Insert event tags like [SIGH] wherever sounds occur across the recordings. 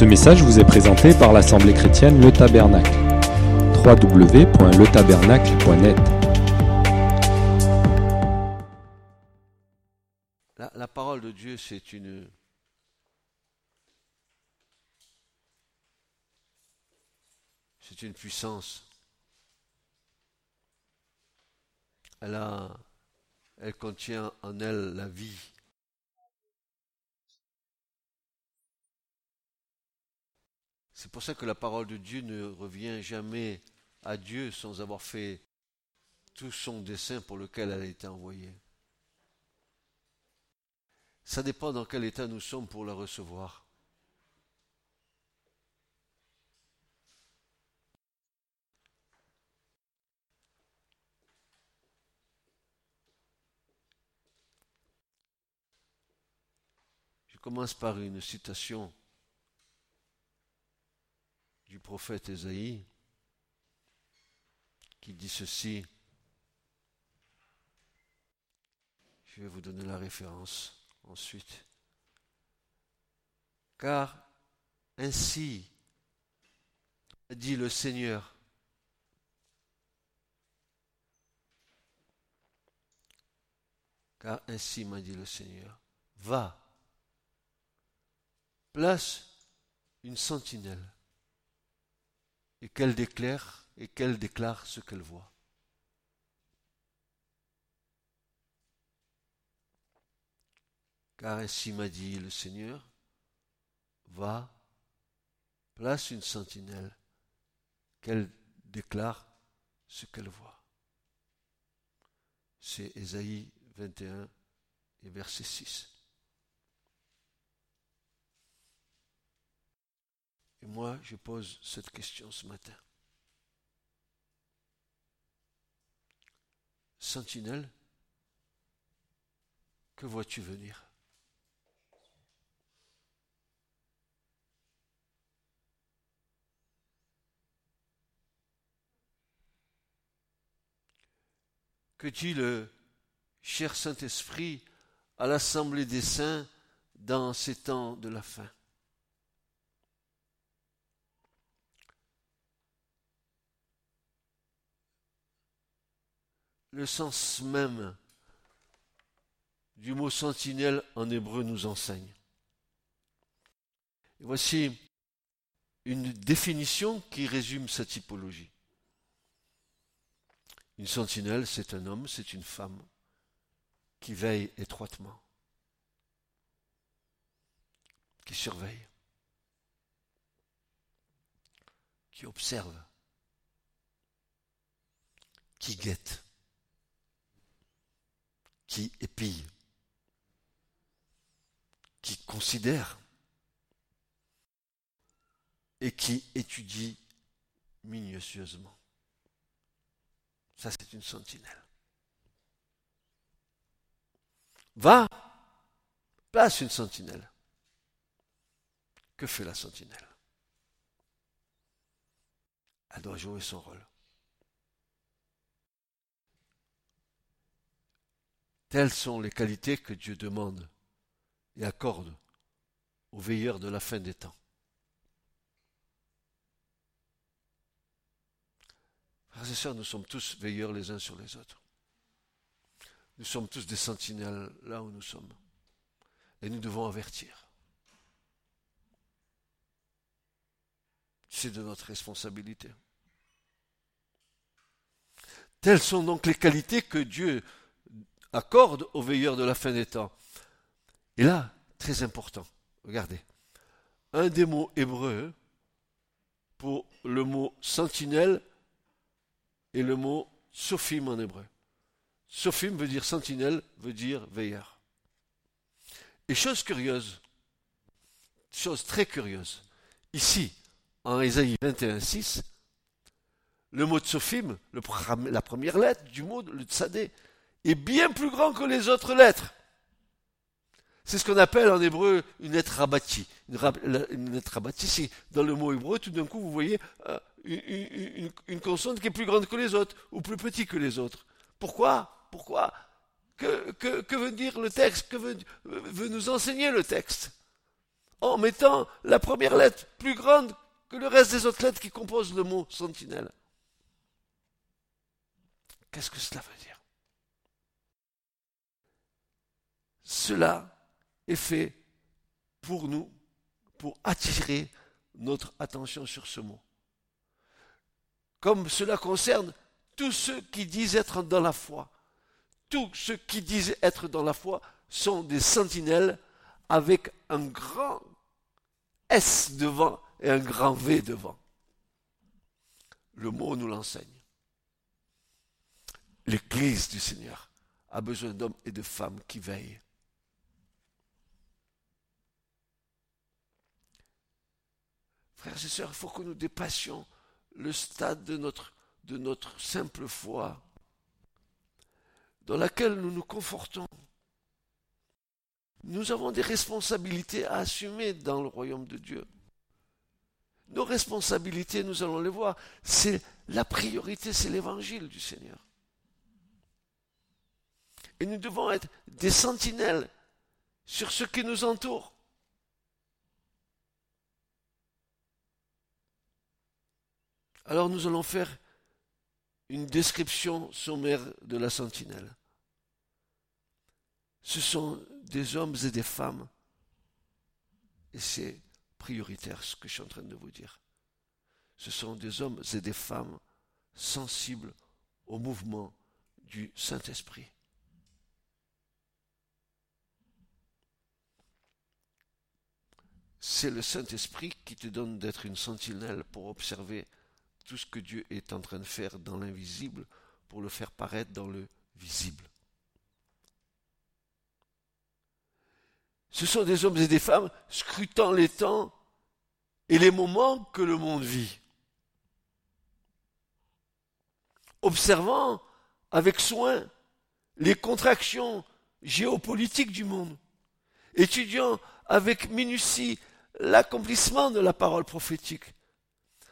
Ce message vous est présenté par l'Assemblée chrétienne Le Tabernacle. www.letabernacle.net La, la parole de Dieu, c'est une. C'est une puissance. Elle, a, elle contient en elle la vie. C'est pour ça que la parole de Dieu ne revient jamais à Dieu sans avoir fait tout son dessein pour lequel elle a été envoyée. Ça dépend dans quel état nous sommes pour la recevoir. Je commence par une citation du prophète Ésaïe qui dit ceci. Je vais vous donner la référence ensuite. Car ainsi dit le Seigneur. Car ainsi m'a dit le Seigneur. Va, place une sentinelle et qu'elle déclare et qu'elle déclare ce qu'elle voit. Car ainsi m'a dit le Seigneur, va, place une sentinelle, qu'elle déclare ce qu'elle voit. C'est Ésaïe 21 et verset 6. Et moi, je pose cette question ce matin. Sentinelle, que vois-tu venir? Que dit le cher Saint-Esprit à l'Assemblée des saints dans ces temps de la fin? Le sens même du mot sentinelle en hébreu nous enseigne. Voici une définition qui résume sa typologie. Une sentinelle, c'est un homme, c'est une femme qui veille étroitement, qui surveille, qui observe, qui guette qui épille, qui considère et qui étudie minutieusement. Ça, c'est une sentinelle. Va, place une sentinelle. Que fait la sentinelle? Elle doit jouer son rôle. Telles sont les qualités que Dieu demande et accorde aux veilleurs de la fin des temps. Frères et sœurs, nous sommes tous veilleurs les uns sur les autres. Nous sommes tous des sentinelles là où nous sommes. Et nous devons avertir. C'est de notre responsabilité. Telles sont donc les qualités que Dieu accorde aux veilleurs de la fin des temps. Et là, très important, regardez, un des mots hébreux pour le mot sentinelle est le mot sophim en hébreu. Sophim veut dire sentinelle, veut dire veilleur. Et chose curieuse, chose très curieuse, ici, en Ésaïe 21.6, le mot de sophim, la première lettre du mot, le tsadé, est bien plus grand que les autres lettres. C'est ce qu'on appelle en hébreu une lettre rabattie. Une, lettre rabattie, c'est dans le mot hébreu, tout d'un coup, vous voyez euh, une, consonne qui est plus grande que les autres, ou plus petite que les autres. Pourquoi? Pourquoi? Que, que, veut dire le texte? Que veut, veut nous enseigner le texte? En mettant la première lettre plus grande que le reste des autres lettres qui composent le mot sentinelle. Qu'est-ce que cela veut dire? Cela est fait pour nous, pour attirer notre attention sur ce mot. Comme cela concerne tous ceux qui disent être dans la foi. Tous ceux qui disent être dans la foi sont des sentinelles avec un grand S devant et un grand V devant. Le mot nous l'enseigne. L'Église du Seigneur a besoin d'hommes et de femmes qui veillent. Frères et sœurs, il faut que nous dépassions le stade de notre, simple foi, dans laquelle nous nous confortons. Nous avons des responsabilités à assumer dans le royaume de Dieu. Nos responsabilités, nous allons les voir, c'est la priorité, c'est l'évangile du Seigneur. Et nous devons être des sentinelles sur ce qui nous entoure. Alors nous allons faire une description sommaire de la sentinelle. Ce sont des hommes et des femmes, et c'est prioritaire ce que je suis en train de vous dire. Ce sont des hommes et des femmes sensibles au mouvement du Saint-Esprit. C'est le Saint-Esprit qui te donne d'être une sentinelle pour observer tout ce que Dieu est en train de faire dans l'invisible pour le faire paraître dans le visible. Ce sont des hommes et des femmes scrutant les temps et les moments que le monde vit. Observant avec soin les contractions géopolitiques du monde. Étudiant avec minutie l'accomplissement de la parole prophétique.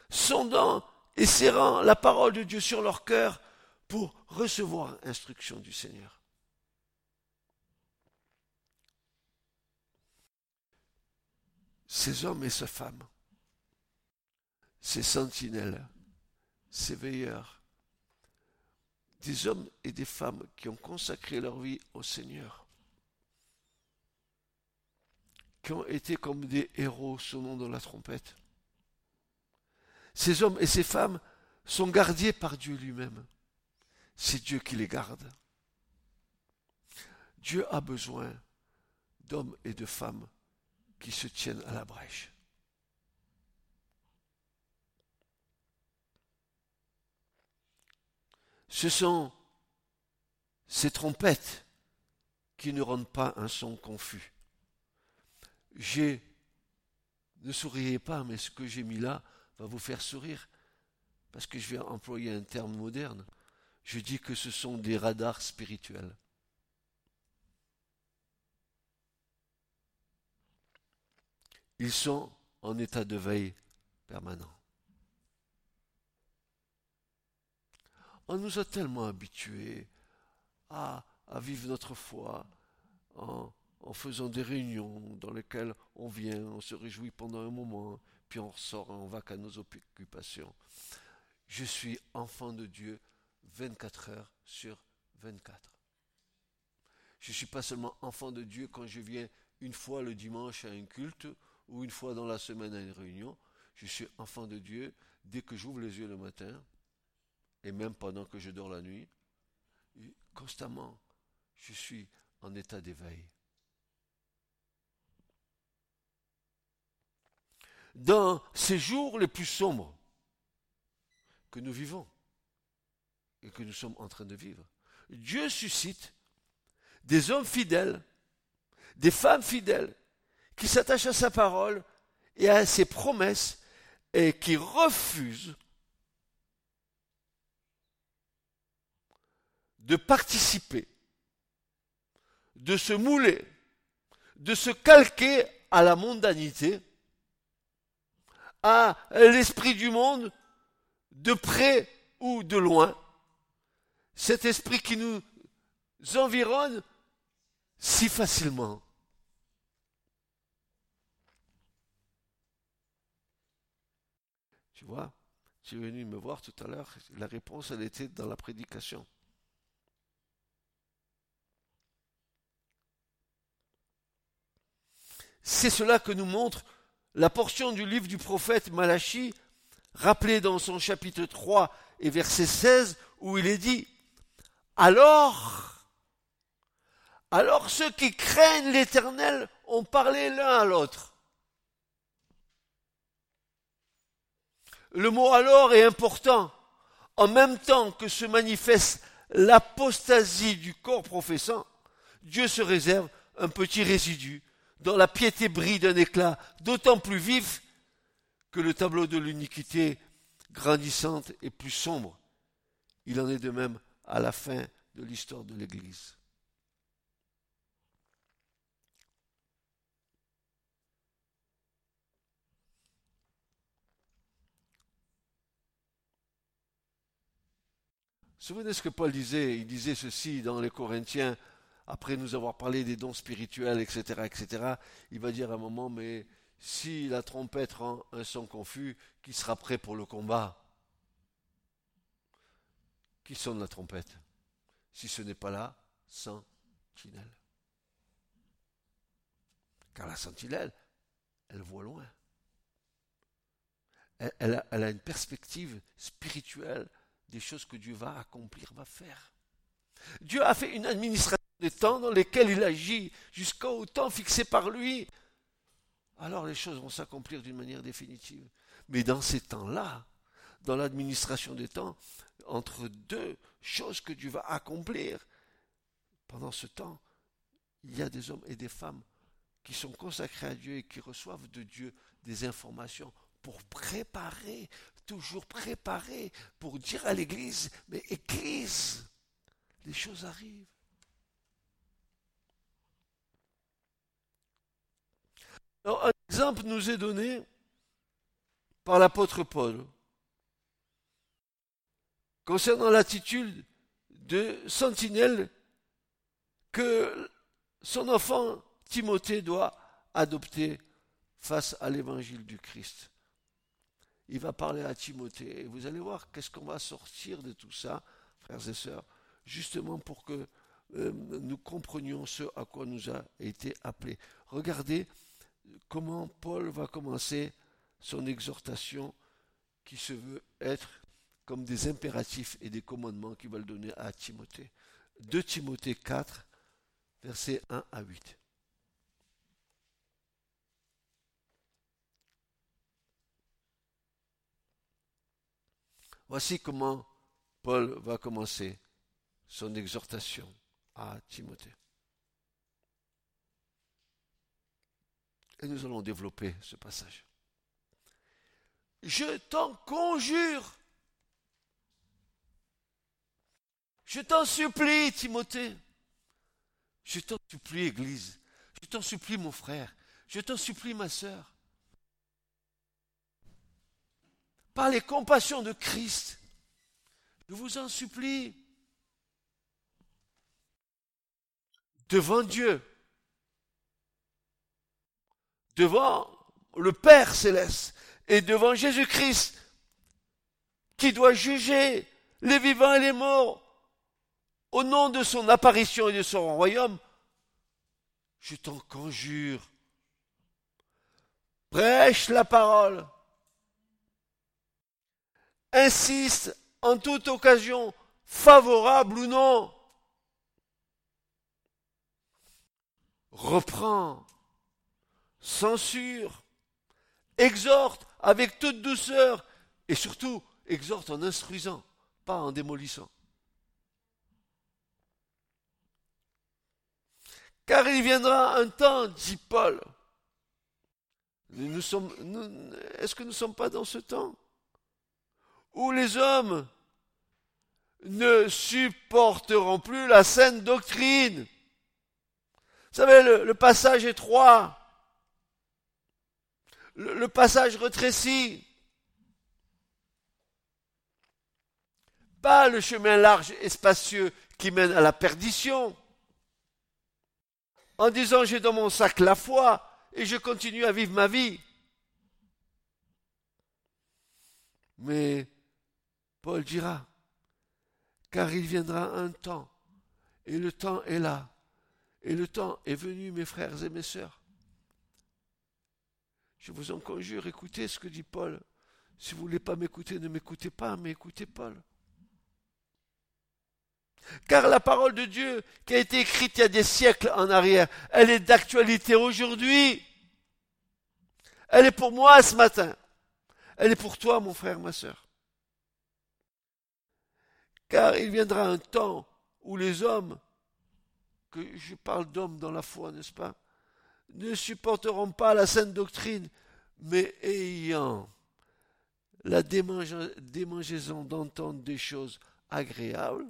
Sondant et serrant la parole de Dieu sur leur cœur pour recevoir instruction du Seigneur. ces hommes et ces femmes, ces sentinelles, ces veilleurs, des hommes et des femmes qui ont consacré leur vie au Seigneur, qui ont été comme des héros sonnant dans la trompette. Ces hommes et ces femmes sont gardés par Dieu lui-même. C'est Dieu qui les garde. Dieu a besoin d'hommes et de femmes qui se tiennent à la brèche. Ce sont ces trompettes qui ne rendent pas un son confus. J'ai, ne souriez pas, mais ce que j'ai mis là va vous faire sourire, parce que je vais employer un terme moderne. Je dis que ce sont des radars spirituels. Ils sont en état de veille permanent. On nous a tellement habitués à, vivre notre foi en, en, faisant des réunions dans lesquelles on vient, on se réjouit pendant un moment, puis on ressort on va qu'à nos occupations. Je suis enfant de Dieu 24 heures sur 24. Je ne suis pas seulement enfant de Dieu quand je viens une fois le dimanche à un culte ou une fois dans la semaine à une réunion, je suis enfant de Dieu dès que j'ouvre les yeux le matin, et même pendant que je dors la nuit, constamment, je suis en état d'éveil. Dans ces jours les plus sombres que nous vivons et que nous sommes en train de vivre, Dieu suscite des hommes fidèles, des femmes fidèles, qui s'attache à sa parole et à ses promesses et qui refuse de participer, de se mouler, de se calquer à la mondanité, à l'esprit du monde, de près ou de loin. Cet esprit qui nous environne si facilement. Tu vois, tu es venu me voir tout à l'heure, la réponse, elle était dans la prédication. C'est cela que nous montre la portion du livre du prophète Malachi, rappelée dans son chapitre 3 et verset 16, où il est dit, alors, alors ceux qui craignent l'éternel ont parlé l'un à l'autre. Le mot alors est important. En même temps que se manifeste l'apostasie du corps professant, Dieu se réserve un petit résidu dont la piété brille d'un éclat d'autant plus vif que le tableau de l'uniquité grandissante est plus sombre. Il en est de même à la fin de l'histoire de l'Église. Souvenez ce que Paul disait, il disait ceci dans les Corinthiens, après nous avoir parlé des dons spirituels, etc., etc., il va dire à un moment, mais si la trompette rend un son confus, qui sera prêt pour le combat? Qui sonne la trompette? Si ce n'est pas la sentinelle. Car la sentinelle, elle voit loin. Elle, elle a une perspective spirituelle des choses que Dieu va accomplir, va faire. Dieu a fait une administration des temps dans lesquels il agit jusqu'au temps fixé par lui. Alors les choses vont s'accomplir d'une manière définitive. Mais dans ces temps-là, dans l'administration des temps, entre deux choses que Dieu va accomplir, pendant ce temps, il y a des hommes et des femmes qui sont consacrés à Dieu et qui reçoivent de Dieu des informations pour préparer toujours préparé pour dire à l'Église, mais Église, les choses arrivent. Un exemple nous est donné par l'apôtre Paul concernant l'attitude de sentinelle que son enfant Timothée doit adopter face à l'évangile du Christ il va parler à Timothée. Et vous allez voir qu'est-ce qu'on va sortir de tout ça, frères et sœurs, justement pour que euh, nous comprenions ce à quoi nous a été appelé. Regardez comment Paul va commencer son exhortation qui se veut être comme des impératifs et des commandements qu'il va donner à Timothée. 2 Timothée 4, versets 1 à 8. Voici comment Paul va commencer son exhortation à Timothée. Et nous allons développer ce passage. Je t'en conjure. Je t'en supplie, Timothée. Je t'en supplie, Église. Je t'en supplie, mon frère. Je t'en supplie, ma sœur. par les compassions de Christ. Je vous en supplie. Devant Dieu, devant le Père céleste et devant Jésus-Christ, qui doit juger les vivants et les morts au nom de son apparition et de son royaume, je t'en conjure, prêche la parole insiste en toute occasion, favorable ou non. Reprend, censure, exhorte avec toute douceur et surtout exhorte en instruisant, pas en démolissant. Car il viendra un temps, dit Paul. Nous est-ce que nous ne sommes pas dans ce temps où les hommes ne supporteront plus la saine doctrine? Vous savez, le, passage étroit, le, passage rétréci, pas le chemin large et spacieux qui mène à la perdition. En disant j'ai dans mon sac la foi et je continue à vivre ma vie. Mais Paul dira, car il viendra un temps, et le temps est là, et le temps est venu, mes frères et mes sœurs. Je vous en conjure, écoutez ce que dit Paul. Si vous ne voulez pas m'écouter, ne m'écoutez pas, mais écoutez Paul. Car la parole de Dieu, qui a été écrite il y a des siècles en arrière, elle est d'actualité aujourd'hui. Elle est pour moi ce matin. Elle est pour toi, mon frère, ma sœur. Car il viendra un temps où les hommes, que je parle d'hommes dans la foi, n'est-ce pas, ne supporteront pas la sainte doctrine, mais ayant la démangeaison d'entendre des choses agréables,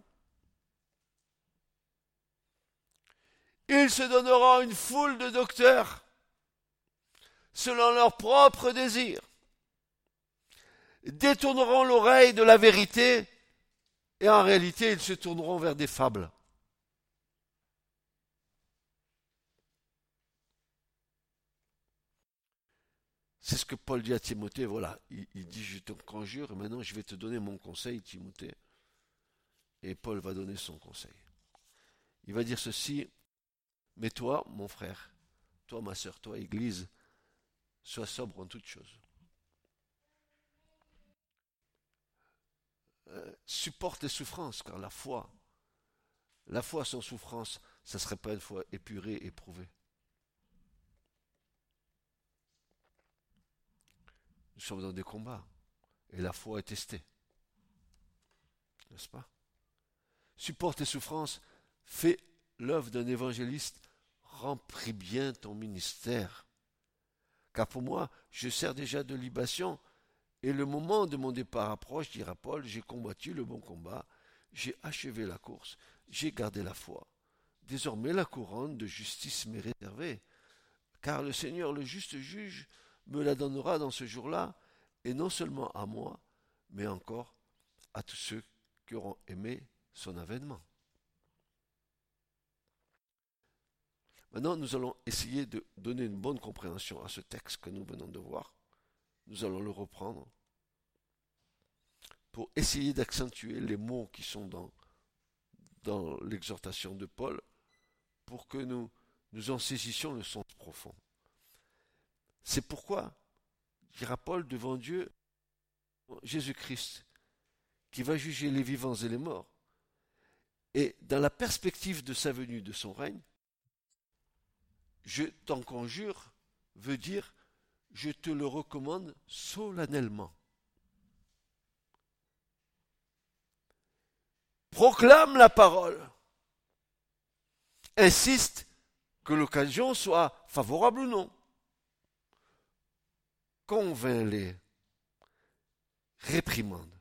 ils se donneront une foule de docteurs selon leurs propres désirs, détourneront l'oreille de la vérité et en réalité ils se tourneront vers des fables. C'est ce que Paul dit à Timothée, voilà, il, dit je te conjure, maintenant je vais te donner mon conseil, Timothée. Et Paul va donner son conseil. Il va dire ceci, mais toi, mon frère, toi, ma soeur, toi, Église, sois sobre en toutes choses. Euh, supporte les souffrances, car la foi, la foi sans souffrance, ça ne serait pas une foi épurée, éprouvée. Nous sommes dans des combats. Et la foi est testée. N'est-ce pas? Supporte tes souffrances. Fais l'œuvre d'un évangéliste. Remplis bien ton ministère. Car pour moi, je sers déjà de libation. Et le moment de mon départ approche, dira Paul, j'ai combattu le bon combat, j'ai achevé la course, j'ai gardé la foi. Désormais la couronne de justice m'est réservée, car le Seigneur, le juste juge, me la donnera dans ce jour-là, et non seulement à moi, mais encore à tous ceux qui auront aimé son avènement. Maintenant, nous allons essayer de donner une bonne compréhension à ce texte que nous venons de voir. Nous allons le reprendre pour essayer d'accentuer les mots qui sont dans, dans l'exhortation de Paul pour que nous, nous en saisissions le sens profond. C'est pourquoi, dira Paul devant Dieu, Jésus-Christ, qui va juger les vivants et les morts, et dans la perspective de sa venue, de son règne, je t'en conjure, veut dire, je te le recommande solennellement. Proclame la parole. Insiste que l'occasion soit favorable ou non convainc-les, réprimande.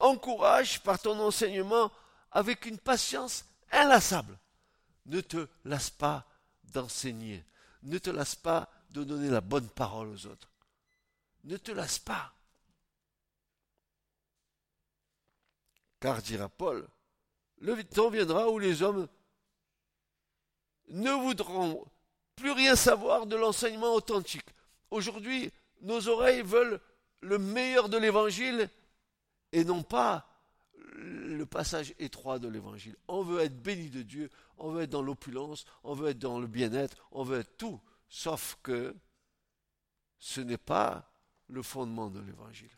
Encourage par ton enseignement avec une patience inlassable. Ne te lasse pas d'enseigner. Ne te lasse pas de donner la bonne parole aux autres. Ne te lasse pas. Car, dira Paul, le temps viendra où les hommes ne voudront plus rien savoir de l'enseignement authentique. Aujourd'hui, nos oreilles veulent le meilleur de l'évangile et non pas le passage étroit de l'évangile. On veut être béni de Dieu, on veut être dans l'opulence, on veut être dans le bien-être, on veut être tout, sauf que ce n'est pas le fondement de l'évangile.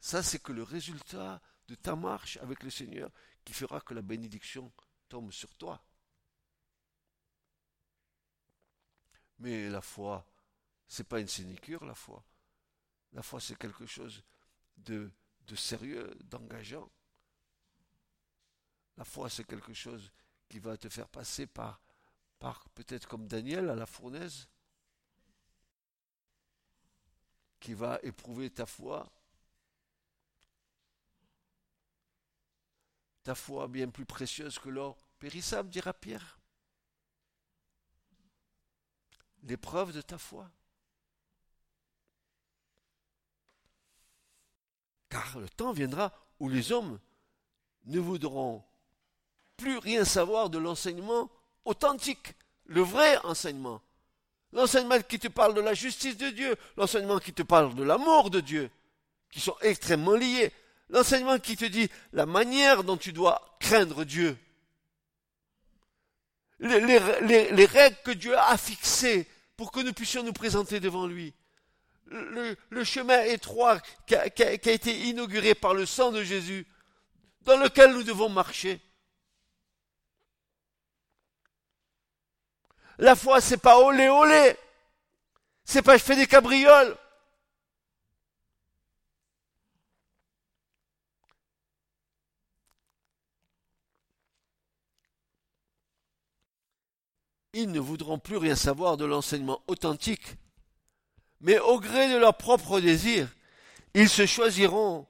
Ça, c'est que le résultat de ta marche avec le Seigneur qui fera que la bénédiction tombe sur toi. Mais la foi, c'est pas une sinécure, la foi. La foi, c'est quelque chose de, de sérieux, d'engageant. La foi, c'est quelque chose qui va te faire passer par, par peut-être comme Daniel à la fournaise, qui va éprouver ta foi. Ta foi bien plus précieuse que l'or périssable, dira Pierre. L'épreuve de ta foi. Car le temps viendra où les hommes ne voudront plus rien savoir de l'enseignement authentique, le vrai enseignement. L'enseignement qui te parle de la justice de Dieu, l'enseignement qui te parle de l'amour de Dieu. qui sont extrêmement liés. L'enseignement qui te dit la manière dont tu dois craindre Dieu. Les, les règles que Dieu a fixées pour que nous puissions nous présenter devant lui le, chemin étroit qui a, été inauguré par le sang de Jésus, dans lequel nous devons marcher. La foi, c'est pas olé olé. C'est pas je fais des cabrioles. Ils ne voudront plus rien savoir de l'enseignement authentique mais au gré de leur propre désir, ils se choisiront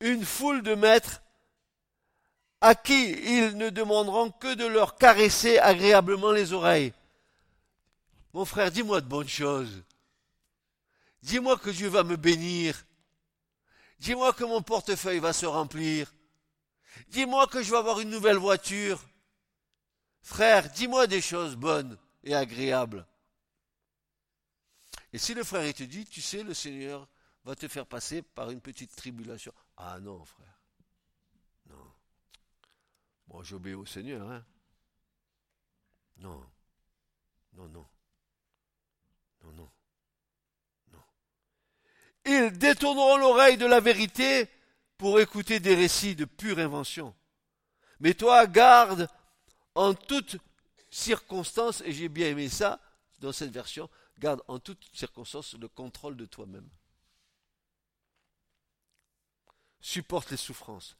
une foule de maîtres à qui ils ne demanderont que de leur caresser agréablement les oreilles. Mon frère, dis-moi de bonnes choses. Dis-moi que Dieu va me bénir. Dis-moi que mon portefeuille va se remplir. Dis-moi que je vais avoir une nouvelle voiture. Frère, dis-moi des choses bonnes et agréables. Et si le frère te dit, tu sais, le Seigneur va te faire passer par une petite tribulation. Ah non, frère. Non. Moi, j'obéis au Seigneur, hein. Non. Non, non. Non, non. Non. Ils détourneront l'oreille de la vérité pour écouter des récits de pure invention. Mais toi, garde en toutes circonstances, et j'ai bien aimé ça dans cette version, Garde en toutes circonstances le contrôle de toi-même. Supporte les souffrances.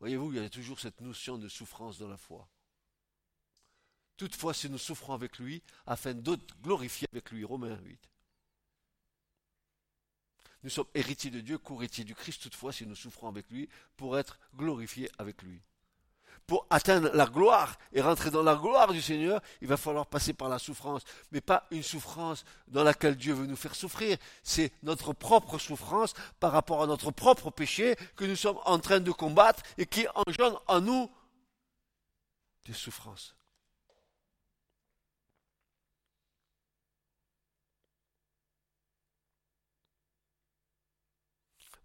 Voyez-vous, il y a toujours cette notion de souffrance dans la foi. Toutefois, si nous souffrons avec lui, afin d'autres glorifier avec lui. Romains 8. Nous sommes héritiers de Dieu, co-héritiers du Christ, toutefois, si nous souffrons avec lui, pour être glorifiés avec lui pour atteindre la gloire et rentrer dans la gloire du Seigneur, il va falloir passer par la souffrance. Mais pas une souffrance dans laquelle Dieu veut nous faire souffrir. C'est notre propre souffrance par rapport à notre propre péché que nous sommes en train de combattre et qui engendre en nous des souffrances.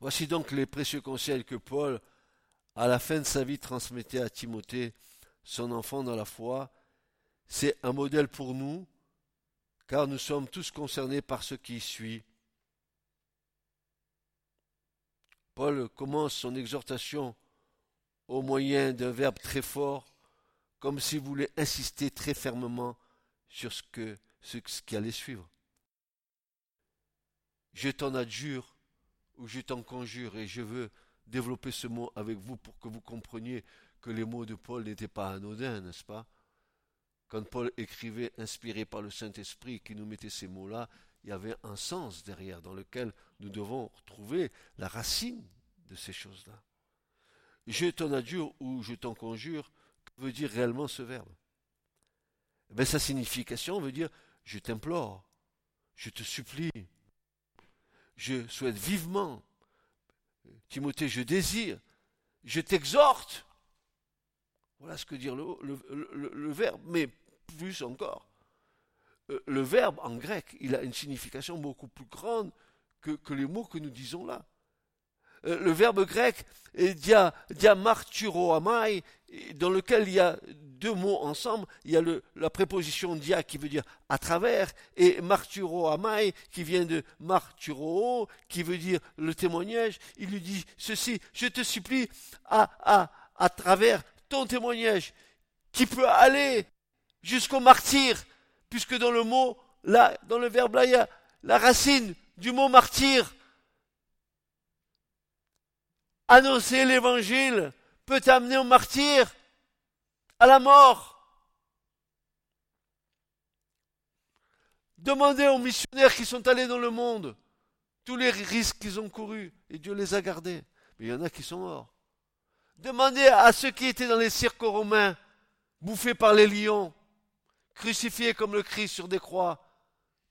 Voici donc les précieux conseils que Paul à la fin de sa vie transmettait à Timothée, son enfant dans la foi, c'est un modèle pour nous, car nous sommes tous concernés par ce qui suit. Paul commence son exhortation au moyen d'un verbe très fort, comme s'il voulait insister très fermement sur ce, ce qui allait suivre. Je t'en adjure ou je t'en conjure et je veux développer ce mot avec vous pour que vous compreniez que les mots de Paul n'étaient pas anodins, n'est-ce pas? Quand Paul écrivait inspiré par le Saint-Esprit, qui nous mettait ces mots-là, il y avait un sens derrière dans lequel nous devons trouver la racine de ces choses-là. Je t'en adjure ou je t'en conjure, que veut dire réellement ce verbe? Ben, Sa signification veut dire je t'implore, je te supplie, je souhaite vivement Timothée, je désire, je t'exhorte. Voilà ce que dit le, verbe, mais plus encore. Euh, le verbe en grec, il a une signification beaucoup plus grande que, que les mots que nous disons là. Euh, le verbe grec dia, amai, dans lequel il y a deux mots ensemble. Il y a le, la préposition dia qui veut dire à travers et marturo amai qui vient de marturo qui veut dire le témoignage. Il lui dit ceci, je te supplie à, à, à travers ton témoignage qui peut aller jusqu'au martyr, puisque dans le mot, là, dans le verbe là, il y a la racine du mot martyr annoncer l'évangile peut amener au martyr, à la mort. Demandez aux missionnaires qui sont allés dans le monde tous les risques qu'ils ont courus et Dieu les a gardés. Mais il y en a qui sont morts. Demandez à ceux qui étaient dans les cirques romains, bouffés par les lions, crucifiés comme le Christ sur des croix.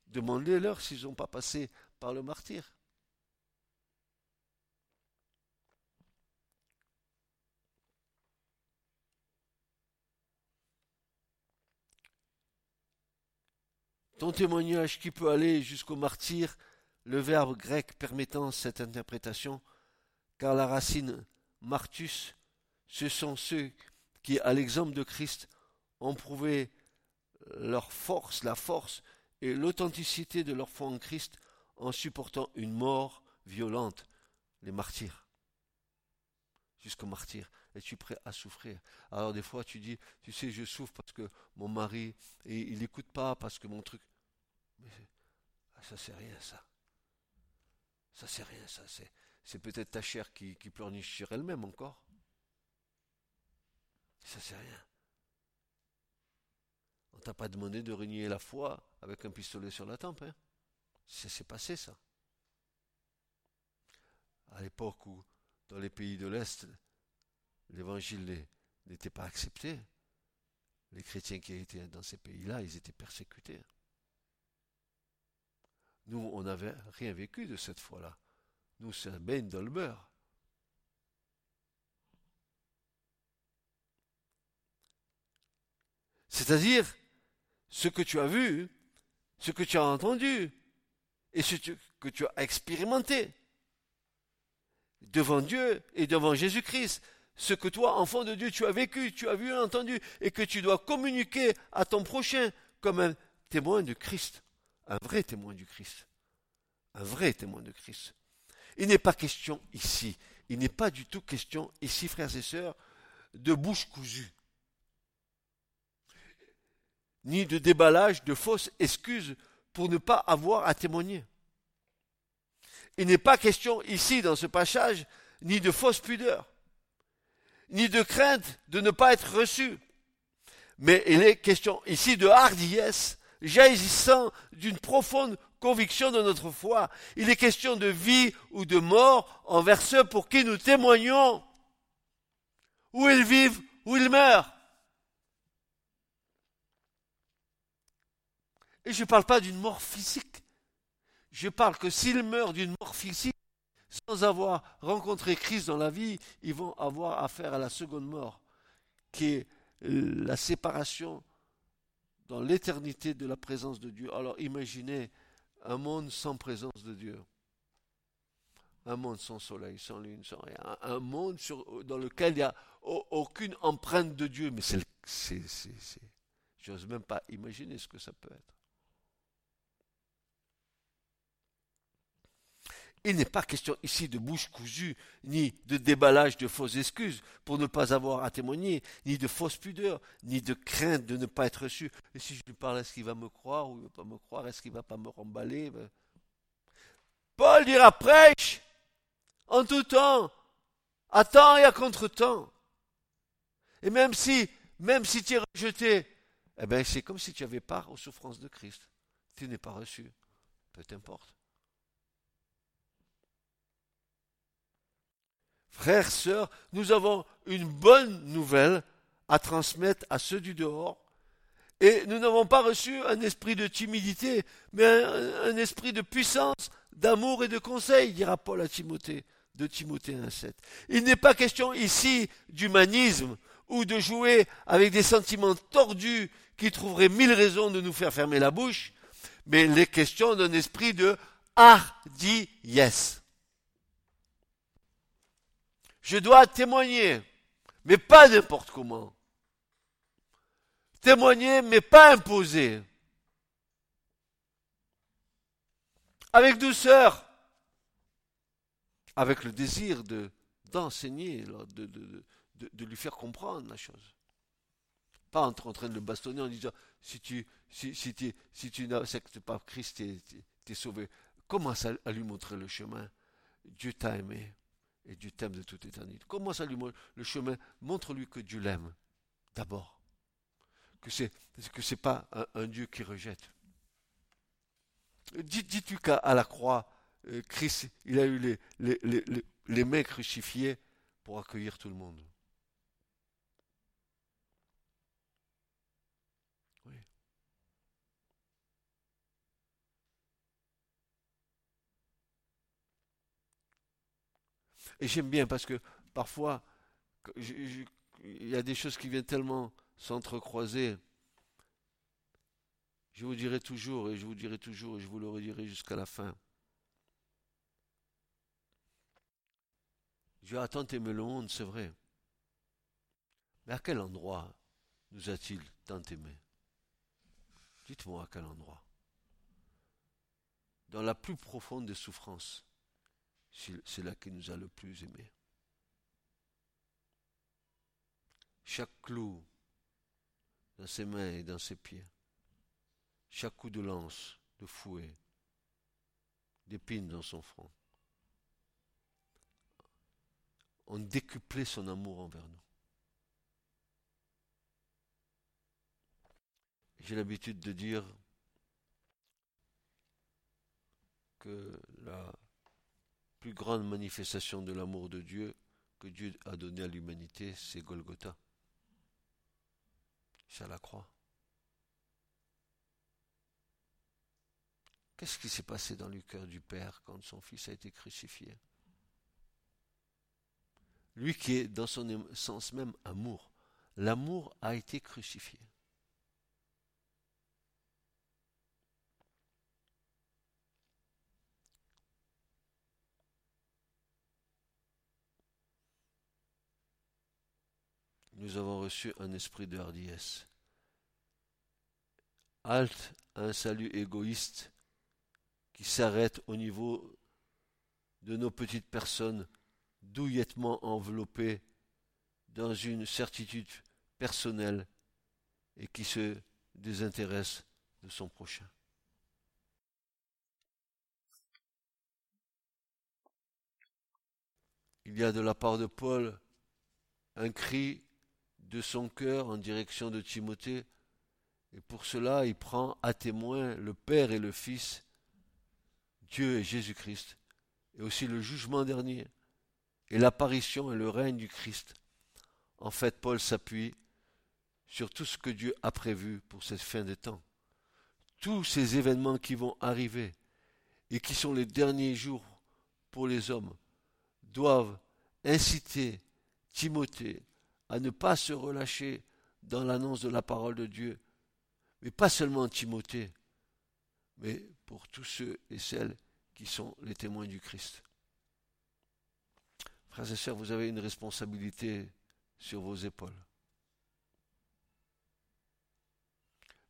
Demandez-leur s'ils n'ont pas passé par le martyr. Ton témoignage qui peut aller jusqu'au martyr, le verbe grec permettant cette interprétation car la racine martus, ce sont ceux qui, à l'exemple de Christ, ont prouvé leur force, la force et l'authenticité de leur foi en Christ en supportant une mort violente, les martyrs. Jusqu'au martyr. Es-tu prêt à souffrir? Alors des fois tu dis, tu sais, je souffre parce que mon mari, et il n'écoute pas, parce que mon truc... Mais ah, ça c'est rien ça. Ça c'est rien ça. C'est, peut-être ta chair qui, qui pleurniche sur elle-même encore. Ça c'est rien. On t'a pas demandé de renier la foi avec un pistolet sur la tempe. Hein ça s'est passé ça. À l'époque où, dans les pays de l'Est, l'évangile n'était pas accepté, les chrétiens qui étaient dans ces pays-là, ils étaient persécutés. Nous, on n'avait rien vécu de cette foi-là. Nous, c'est un bain beurre. C'est-à-dire, ce que tu as vu, ce que tu as entendu, et ce que tu as expérimenté devant Dieu et devant Jésus-Christ, ce que toi, enfant de Dieu, tu as vécu, tu as vu et entendu, et que tu dois communiquer à ton prochain comme un témoin de Christ, un vrai témoin du Christ, un vrai témoin de Christ. Il n'est pas question ici, il n'est pas du tout question ici, frères et sœurs, de bouche cousue, ni de déballage de fausses excuses pour ne pas avoir à témoigner. Il n'est pas question ici, dans ce passage, ni de fausse pudeur, ni de crainte de ne pas être reçu, mais il est question ici de hardiesse, jaillissant d'une profonde conviction de notre foi. Il est question de vie ou de mort envers ceux pour qui nous témoignons, où ils vivent, où ils meurent. Et je ne parle pas d'une mort physique. Je parle que s'ils meurent d'une mort physique, sans avoir rencontré Christ dans la vie, ils vont avoir affaire à la seconde mort, qui est la séparation dans l'éternité de la présence de Dieu. Alors imaginez un monde sans présence de Dieu. Un monde sans soleil, sans lune, sans rien. Un monde dans lequel il n'y a aucune empreinte de Dieu. Mais c'est, c'est, c'est, j'ose même pas imaginer ce que ça peut être. Il n'est pas question ici de bouche cousue, ni de déballage de fausses excuses pour ne pas avoir à témoigner, ni de fausses pudeurs, ni de crainte de ne pas être reçu. Et si je lui parle, est-ce qu'il va me croire ou il ne va pas me croire? Est-ce qu'il ne va pas me remballer? Ben, Paul dira prêche en tout temps, à temps et à contre-temps. Et même si, même si tu es rejeté, eh ben c'est comme si tu avais part aux souffrances de Christ. Tu n'es pas reçu. Peu importe. Frères, sœurs, nous avons une bonne nouvelle à transmettre à ceux du dehors. Et nous n'avons pas reçu un esprit de timidité, mais un, esprit de puissance, d'amour et de conseil, dira Paul à Timothée, de Timothée 1.7. Il n'est pas question ici d'humanisme ou de jouer avec des sentiments tordus qui trouveraient mille raisons de nous faire fermer la bouche, mais il est question d'un esprit de hardiesse. Je dois témoigner, mais pas n'importe comment. Témoigner, mais pas imposer. Avec douceur. Avec le désir de, d'enseigner, de, de, de, lui faire comprendre la chose. Pas en, train de le bastonner en disant si tu, si, si, tu, si tu n'acceptes pas Christ, tu es sauvé. Commence à lui montrer le chemin. Dieu t'a aimé et du thème de toute éternité. Commence à lui le chemin, montre-lui que Dieu l'aime, d'abord. Que que c'est pas un, Dieu qui rejette. Dis-tu qu'à la croix, euh, Christ, il a eu les, les mains crucifiées pour accueillir tout le monde? Et j'aime bien parce que parfois, il y a des choses qui viennent tellement s'entrecroiser. Je vous dirai toujours, et je vous dirai toujours, et je vous le redirai jusqu'à la fin. Dieu a tant aimé le monde, c'est vrai. Mais à quel endroit nous a-t-il tant aimés Dites-moi à quel endroit Dans la plus profonde des souffrances, c'est là qu'il nous a le plus aimés. Chaque clou dans ses mains et dans ses pieds, chaque coup de lance, de fouet, d'épine dans son front, ont décuplé son amour envers nous. J'ai l'habitude de dire que la plus grande manifestation de l'amour de Dieu que Dieu a donné à l'humanité, c'est Golgotha. C'est à la croix. Qu'est-ce qui s'est passé dans le cœur du Père quand son Fils a été crucifié? Lui qui est dans son sens même amour. L'amour a été crucifié. Nous avons reçu un esprit de hardiesse. Halte à un salut égoïste qui s'arrête au niveau de nos petites personnes douillettement enveloppées dans une certitude personnelle et qui se désintéresse de son prochain. Il y a de la part de Paul un cri de son cœur en direction de Timothée, et pour cela il prend à témoin le Père et le Fils, Dieu et Jésus-Christ, et aussi le jugement dernier, et l'apparition et le règne du Christ. En fait, Paul s'appuie sur tout ce que Dieu a prévu pour cette fin des temps. Tous ces événements qui vont arriver et qui sont les derniers jours pour les hommes doivent inciter Timothée à ne pas se relâcher dans l'annonce de la parole de Dieu, mais pas seulement Timothée, mais pour tous ceux et celles qui sont les témoins du Christ. Frères et sœurs, vous avez une responsabilité sur vos épaules.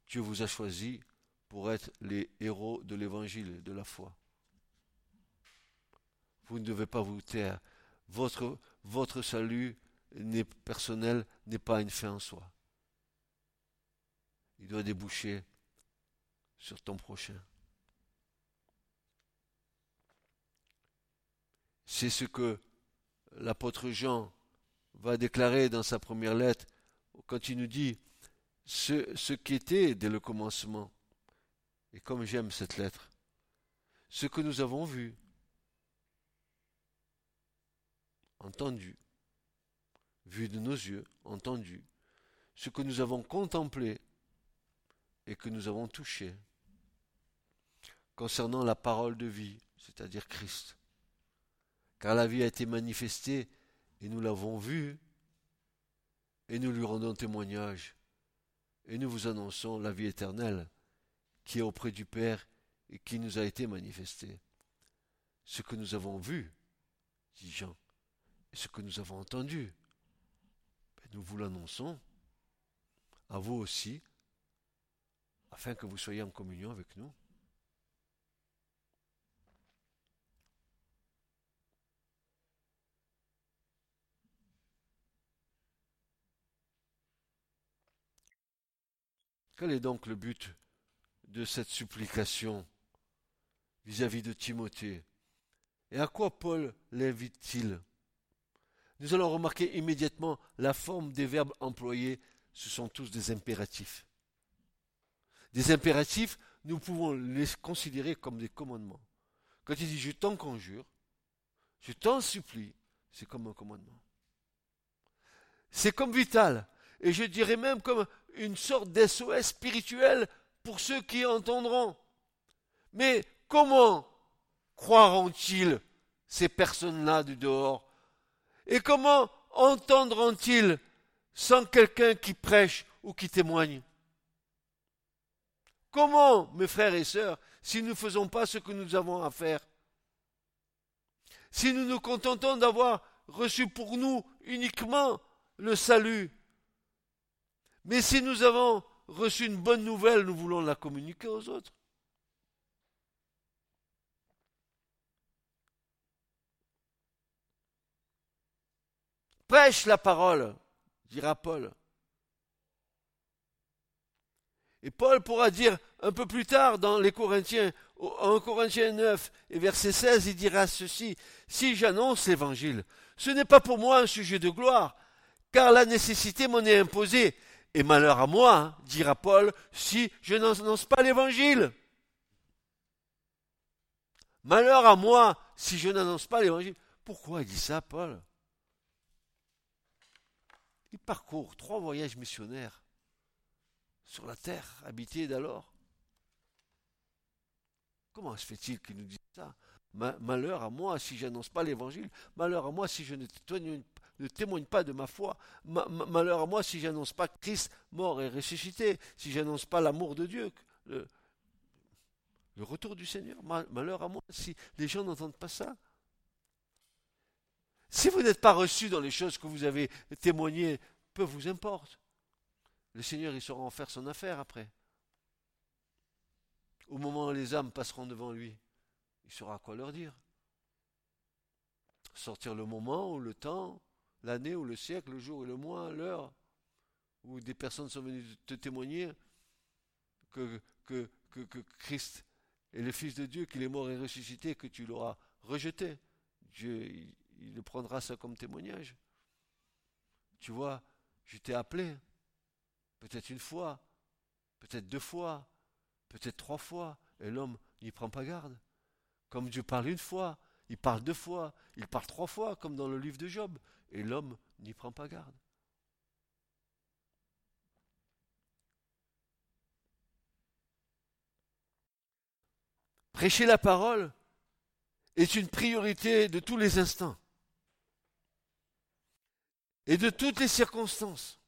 Dieu vous a choisi pour être les héros de l'évangile de la foi. Vous ne devez pas vous taire. Votre, votre salut personnel n'est pas une fin en soi. Il doit déboucher sur ton prochain. C'est ce que l'apôtre Jean va déclarer dans sa première lettre quand il nous dit ce, qui était dès le commencement. Et comme j'aime cette lettre, ce que nous avons vu, entendu, vu de nos yeux, entendu, ce que nous avons contemplé et que nous avons touché concernant la parole de vie, c'est-à-dire Christ. Car la vie a été manifestée et nous l'avons vue et nous lui rendons témoignage et nous vous annonçons la vie éternelle qui est auprès du Père et qui nous a été manifestée. Ce que nous avons vu, dit Jean, et ce que nous avons entendu, nous vous l'annonçons, à vous aussi, afin que vous soyez en communion avec nous. Quel est donc le but de cette supplication vis-à-vis de Timothée? Et à quoi Paul l'invite-t-il? Nous allons remarquer immédiatement la forme des verbes employés, ce sont tous des impératifs. Des impératifs, nous pouvons les considérer comme des commandements. Quand il dit je t'en conjure, je t'en supplie, c'est comme un commandement. C'est comme vital, et je dirais même comme une sorte d'SOS spirituel pour ceux qui entendront. Mais comment croiront-ils ces personnes-là du dehors? Et comment entendront-ils sans quelqu'un qui prêche ou qui témoigne? Comment, mes frères et sœurs, si nous ne faisons pas ce que nous avons à faire? Si nous nous contentons d'avoir reçu pour nous uniquement le salut? Mais si nous avons reçu une bonne nouvelle, nous voulons la communiquer aux autres. Prêche la parole, dira Paul. Et Paul pourra dire un peu plus tard dans les Corinthiens, en Corinthiens 9 et verset 16, il dira ceci, si j'annonce l'évangile, ce n'est pas pour moi un sujet de gloire, car la nécessité m'en est imposée, et malheur à moi, dira Paul, si je n'annonce pas l'évangile. Malheur à moi si je n'annonce pas l'évangile. Pourquoi il dit ça, Paul? Il parcourt trois voyages missionnaires sur la terre habitée d'alors. Comment se fait-il qu'il nous dise ça? Malheur à moi si je n'annonce pas l'évangile. Malheur à moi si je ne témoigne, pas de ma foi. malheur à moi si je n'annonce pas Christ mort et ressuscité. Si je n'annonce pas l'amour de Dieu. Le retour du Seigneur. Malheur à moi si les gens n'entendent pas ça. Si vous n'êtes pas reçu dans les choses que vous avez témoignées, peu vous importe. Le Seigneur, il saura en faire son affaire après. Au moment où les âmes passeront devant lui, il saura quoi leur dire. Sortir le moment ou le temps, l'année ou le siècle, le jour et le mois, l'heure, où des personnes sont venues te témoigner que, que, Christ est le Fils de Dieu, qu'il est mort et ressuscité, que tu l'auras rejeté. Dieu, il, prendra ça comme témoignage. Tu vois, je t'ai appelé, peut-être une fois, peut-être deux fois, peut-être trois fois, et l'homme n'y prend pas garde. Comme Dieu parle une fois, il parle deux fois, il parle trois fois, comme dans le livre de Job, et l'homme n'y prend pas garde. Prêcher la parole est une priorité de tous les instants et de toutes les circonstances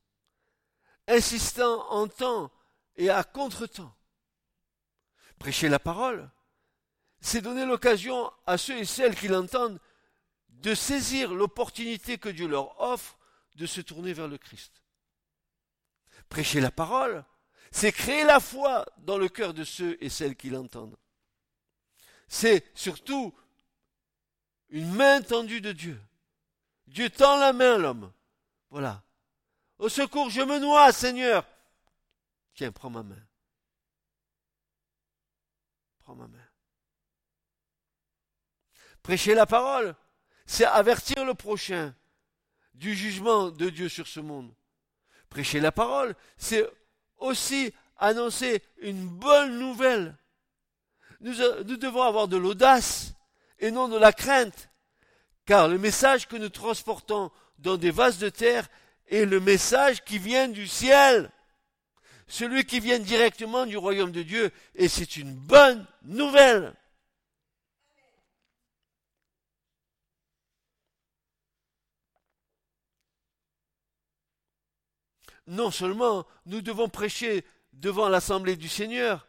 insistant en temps et à contre-temps. Prêcher la parole, c'est donner l'occasion à ceux et celles qui l'entendent de saisir l'opportunité que Dieu leur offre de se tourner vers le Christ. Prêcher la parole, c'est créer la foi dans le cœur de ceux et celles qui l'entendent. C'est surtout une main tendue de Dieu. Dieu tend la main à l'homme. Voilà. Au secours, je me noie, Seigneur. Tiens, prends ma main. Prends ma main. Prêcher la parole, c'est avertir le prochain du jugement de Dieu sur ce monde. Prêcher la parole, c'est aussi annoncer une bonne nouvelle. Nous, nous devons avoir de l'audace et non de la crainte, car le message que nous transportons dans des vases de terre et le message qui vient du ciel. Celui qui vient directement du royaume de Dieu. Et c'est une bonne nouvelle. Non seulement nous devons prêcher devant l'assemblée du Seigneur,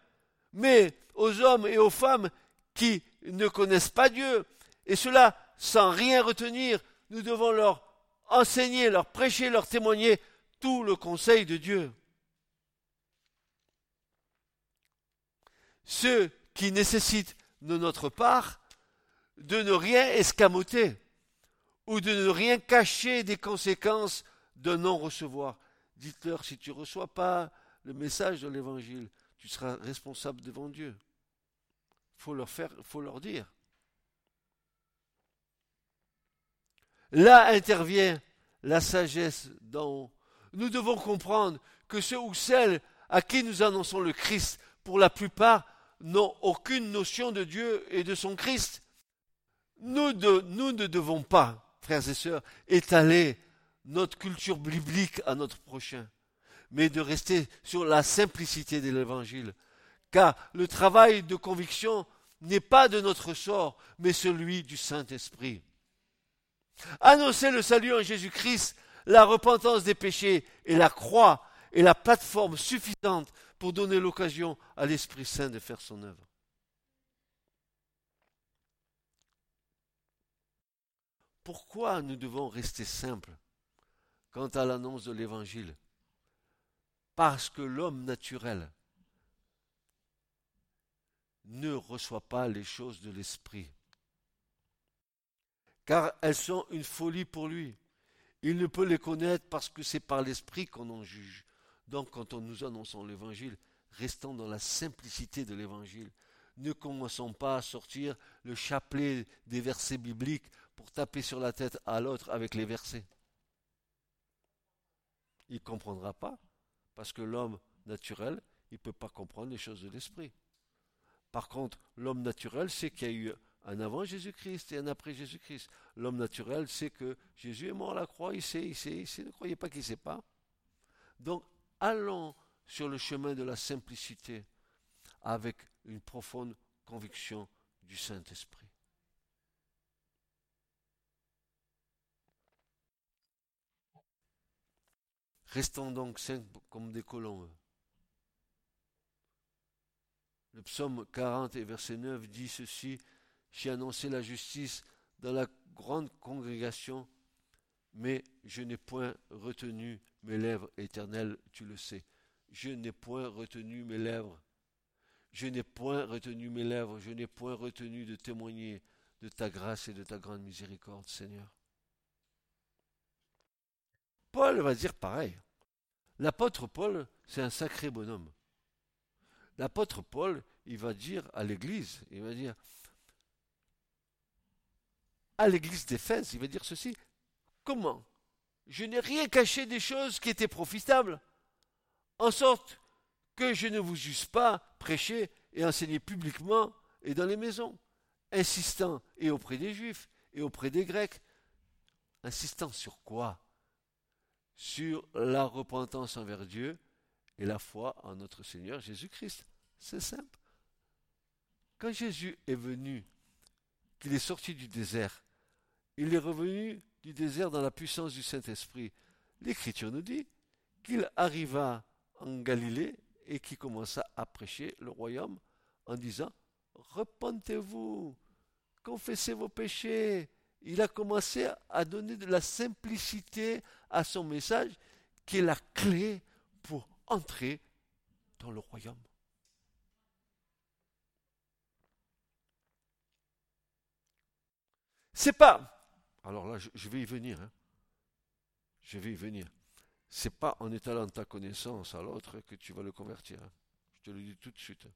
mais aux hommes et aux femmes qui ne connaissent pas Dieu, et cela sans rien retenir, nous devons leur enseigner, leur prêcher, leur témoigner tout le conseil de Dieu. Ce qui nécessite de notre part de ne rien escamoter ou de ne rien cacher des conséquences de non-recevoir. Dites-leur, si tu ne reçois pas le message de l'Évangile, tu seras responsable devant Dieu. Il faut leur faire, faut leur dire. Là intervient la sagesse d'en haut. Nous devons comprendre que ceux ou celles à qui nous annonçons le Christ, pour la plupart, n'ont aucune notion de Dieu et de son Christ. Nous, nous ne devons pas, frères et sœurs, étaler notre culture biblique à notre prochain, mais de rester sur la simplicité de l'Évangile. Car le travail de conviction n'est pas de notre sort, mais celui du Saint-Esprit. Annoncer le salut en Jésus-Christ, la repentance des péchés et la croix est la plateforme suffisante pour donner l'occasion à l'Esprit Saint de faire son œuvre. Pourquoi nous devons rester simples quant à l'annonce de l'Évangile? Parce que l'homme naturel ne reçoit pas les choses de l'Esprit, car elles sont une folie pour lui. Il ne peut les connaître parce que c'est par l'Esprit qu'on en juge. Donc quand on nous annonçons l'Évangile, restons dans la simplicité de l'Évangile. Ne commençons pas à sortir le chapelet des versets bibliques pour taper sur la tête à l'autre avec les versets. Il ne comprendra pas, parce que l'homme naturel, il ne peut pas comprendre les choses de l'esprit. Par contre, l'homme naturel sait qu'il y a eu un avant Jésus-Christ et un après Jésus-Christ. L'homme naturel sait que Jésus est mort à la croix, il sait, il sait, il sait, ne croyez pas qu'il ne sait pas. Donc, allons sur le chemin de la simplicité avec une profonde conviction du Saint-Esprit. Restons donc cinq comme des colombes. Le psaume 40 et verset 9 dit ceci J'ai annoncé la justice dans la grande congrégation, mais je n'ai point retenu mes lèvres éternelles, tu le sais. Je n'ai point retenu mes lèvres. Je n'ai point retenu mes lèvres, je n'ai point retenu de témoigner de ta grâce et de ta grande miséricorde, Seigneur. Paul va dire pareil. L'apôtre Paul, c'est un sacré bonhomme. L'apôtre Paul, il va dire à l'église, il va dire, à l'église d'Éphèse, il va dire ceci, comment Je n'ai rien caché des choses qui étaient profitables, en sorte que je ne vous eusse pas prêché et enseigné publiquement et dans les maisons, insistant et auprès des Juifs et auprès des Grecs. Insistant sur quoi? Sur la repentance envers Dieu et la foi en notre Seigneur Jésus-Christ. C'est simple. Quand Jésus est venu, qu'il est sorti du désert, il est revenu du désert dans la puissance du Saint-Esprit. L'Écriture nous dit qu'il arriva en Galilée et qu'il commença à prêcher le royaume en disant Repentez-vous, confessez vos péchés. Il a commencé à donner de la simplicité à son message qui est la clé pour entrer dans le royaume. C'est pas. Alors là, je, vais y venir. Hein. Je vais y venir. C'est pas en étalant ta connaissance à l'autre que tu vas le convertir. Hein. Je te le dis tout de suite.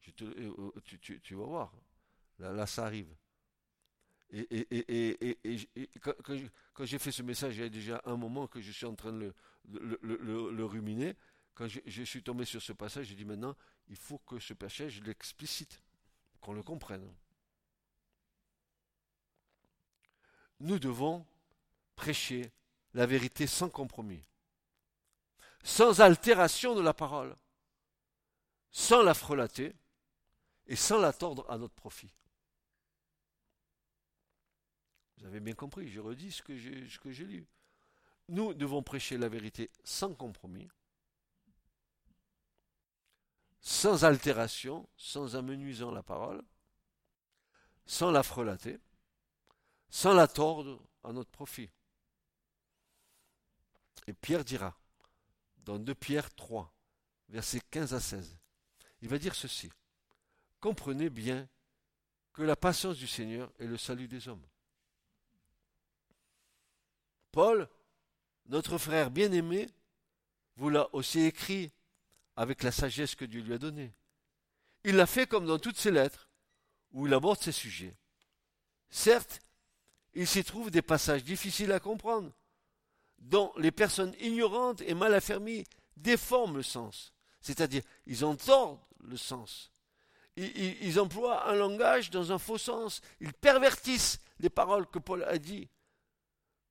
Je te, euh, euh, tu, vas voir. Là, ça arrive. Et, quand, j'ai fait ce message, il y a déjà un moment que je suis en train de le, ruminer. Quand je, suis tombé sur ce passage, j'ai dit maintenant, il faut que ce passage, l'explicite, qu'on le comprenne. Nous devons prêcher la vérité sans compromis, sans altération de la parole, sans la frelater et sans la tordre à notre profit. Vous avez bien compris, je redis ce que j'ai lu. Nous devons prêcher la vérité sans compromis, sans altération, sans amenuisant la parole, sans la frelater, sans la tordre à notre profit. Et Pierre dira, dans 2 Pierre 3, versets 15 à 16, il va dire ceci. Comprenez bien que la patience du Seigneur est le salut des hommes. Paul, notre frère bien-aimé, vous l'a aussi écrit avec la sagesse que Dieu lui a donnée. Il l'a fait comme dans toutes ses lettres, où il aborde ces sujets. Certes, il s'y trouve des passages difficiles à comprendre, dont les personnes ignorantes et mal affermies déforment le sens. C'est-à-dire, ils entendent le sens. Ils, emploient un langage dans un faux sens. Ils pervertissent les paroles que Paul a dites,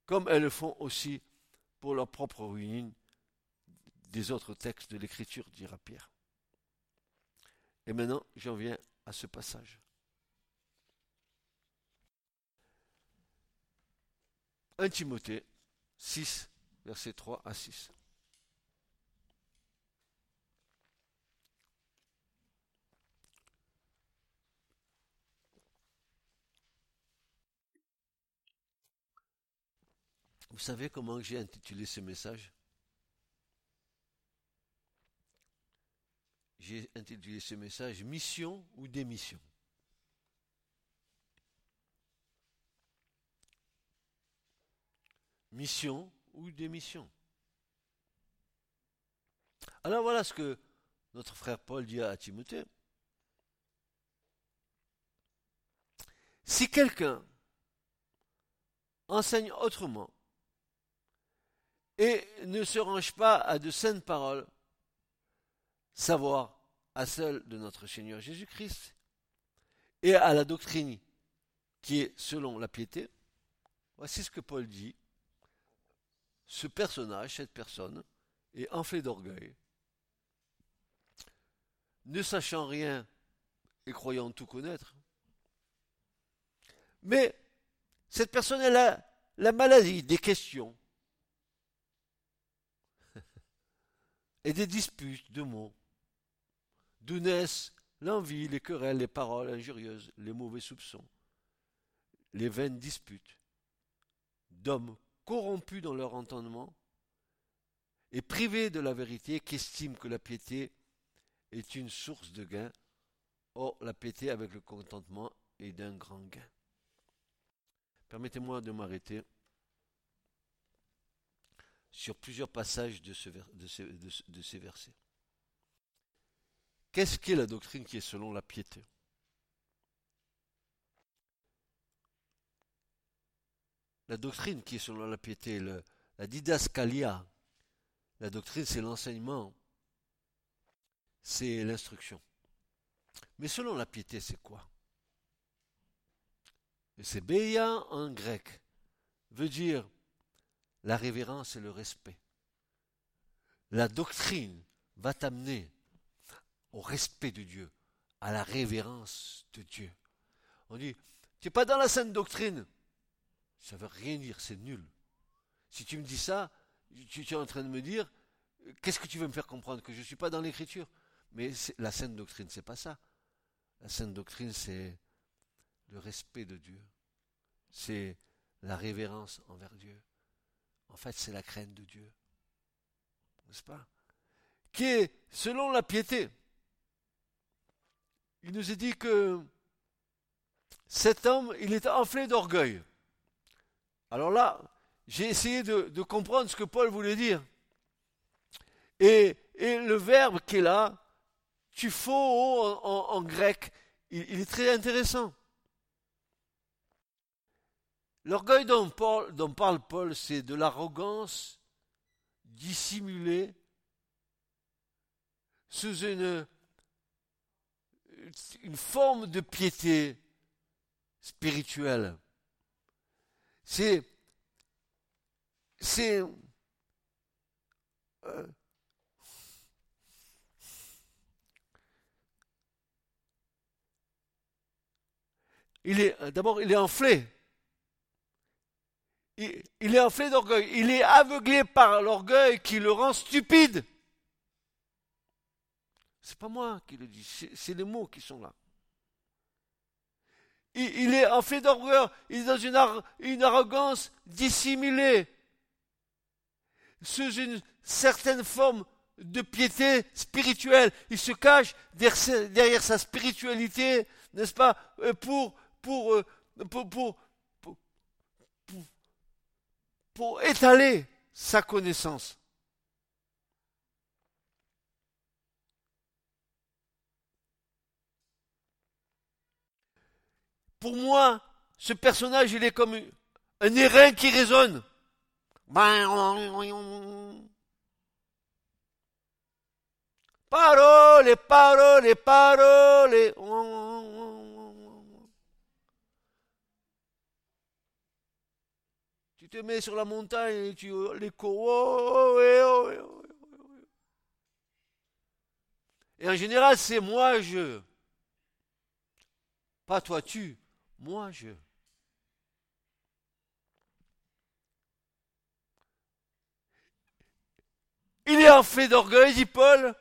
comme elles le font aussi pour leur propre ruine des autres textes de l'Écriture, dira Pierre. Et maintenant, j'en viens à ce passage. 1 Timothée 6, versets 3 à 6. Vous savez comment j'ai intitulé ce message? J'ai intitulé ce message Mission ou démission. Mission ou démission. Alors voilà ce que notre frère Paul dit à Timothée. Si quelqu'un enseigne autrement et ne se range pas à de saines paroles, savoir à celle de notre Seigneur Jésus-Christ et à la doctrine qui est selon la piété, voici ce que Paul dit. Ce personnage, cette personne, est enflé d'orgueil, ne sachant rien et croyant tout connaître. Mais cette personne, elle a la maladie des questions [LAUGHS] et des disputes de mots, d'où naissent l'envie, les querelles, les paroles injurieuses, les mauvais soupçons, les vaines disputes d'hommes corrompus dans leur entendement et privés de la vérité, qui estiment que la piété est une source de gain. Or, la piété avec le contentement est d'un grand gain. Permettez-moi de m'arrêter sur plusieurs passages de, ces versets. Qu'est-ce qu'est la doctrine qui est selon la piété? La doctrine qui est selon la piété, la didascalia, la doctrine c'est l'enseignement, c'est l'instruction. Mais selon la piété, c'est quoi? C'est béia en grec, veut dire la révérence et le respect. La doctrine va t'amener au respect de Dieu, à la révérence de Dieu. On dit, tu n'es pas dans la sainte doctrine? Ça veut rien dire, c'est nul. Si tu me dis ça, tu, es en train de me dire, qu'est-ce que tu veux me faire comprendre? Que je ne suis pas dans l'écriture. Mais la sainte doctrine, c'est pas ça. La sainte doctrine, c'est le respect de Dieu. C'est la révérence envers Dieu. En fait, c'est la crainte de Dieu. N'est-ce pas? Qui est, selon la piété, il nous est dit que cet homme, il est enflé d'orgueil. Alors là, j'ai essayé de, comprendre ce que Paul voulait dire. Et, le verbe qui est là, tu en, en, grec, il, est très intéressant. L'orgueil dont, parle Paul, c'est de l'arrogance dissimulée sous une forme de piété spirituelle. C'est. C'est. Euh, il est d'abord il est enflé il, est enflé d'orgueil. Il est aveuglé par l'orgueil qui le rend stupide. C'est pas moi qui le dis, c'est les mots qui sont là. Il, est enflé d'orgueil, il est dans une, arrogance dissimulée, sous une certaine forme de piété spirituelle. Il se cache derrière, sa spiritualité, n'est-ce pas, euh, euh, pour étaler sa connaissance. Pour moi, ce personnage, il est comme un airain qui résonne. Parole, parole, parole. te mets sur la montagne et tu oh, et en général, c'est moi je. Pas toi tu, moi je. Il est en fait d'orgueil, dit Paul,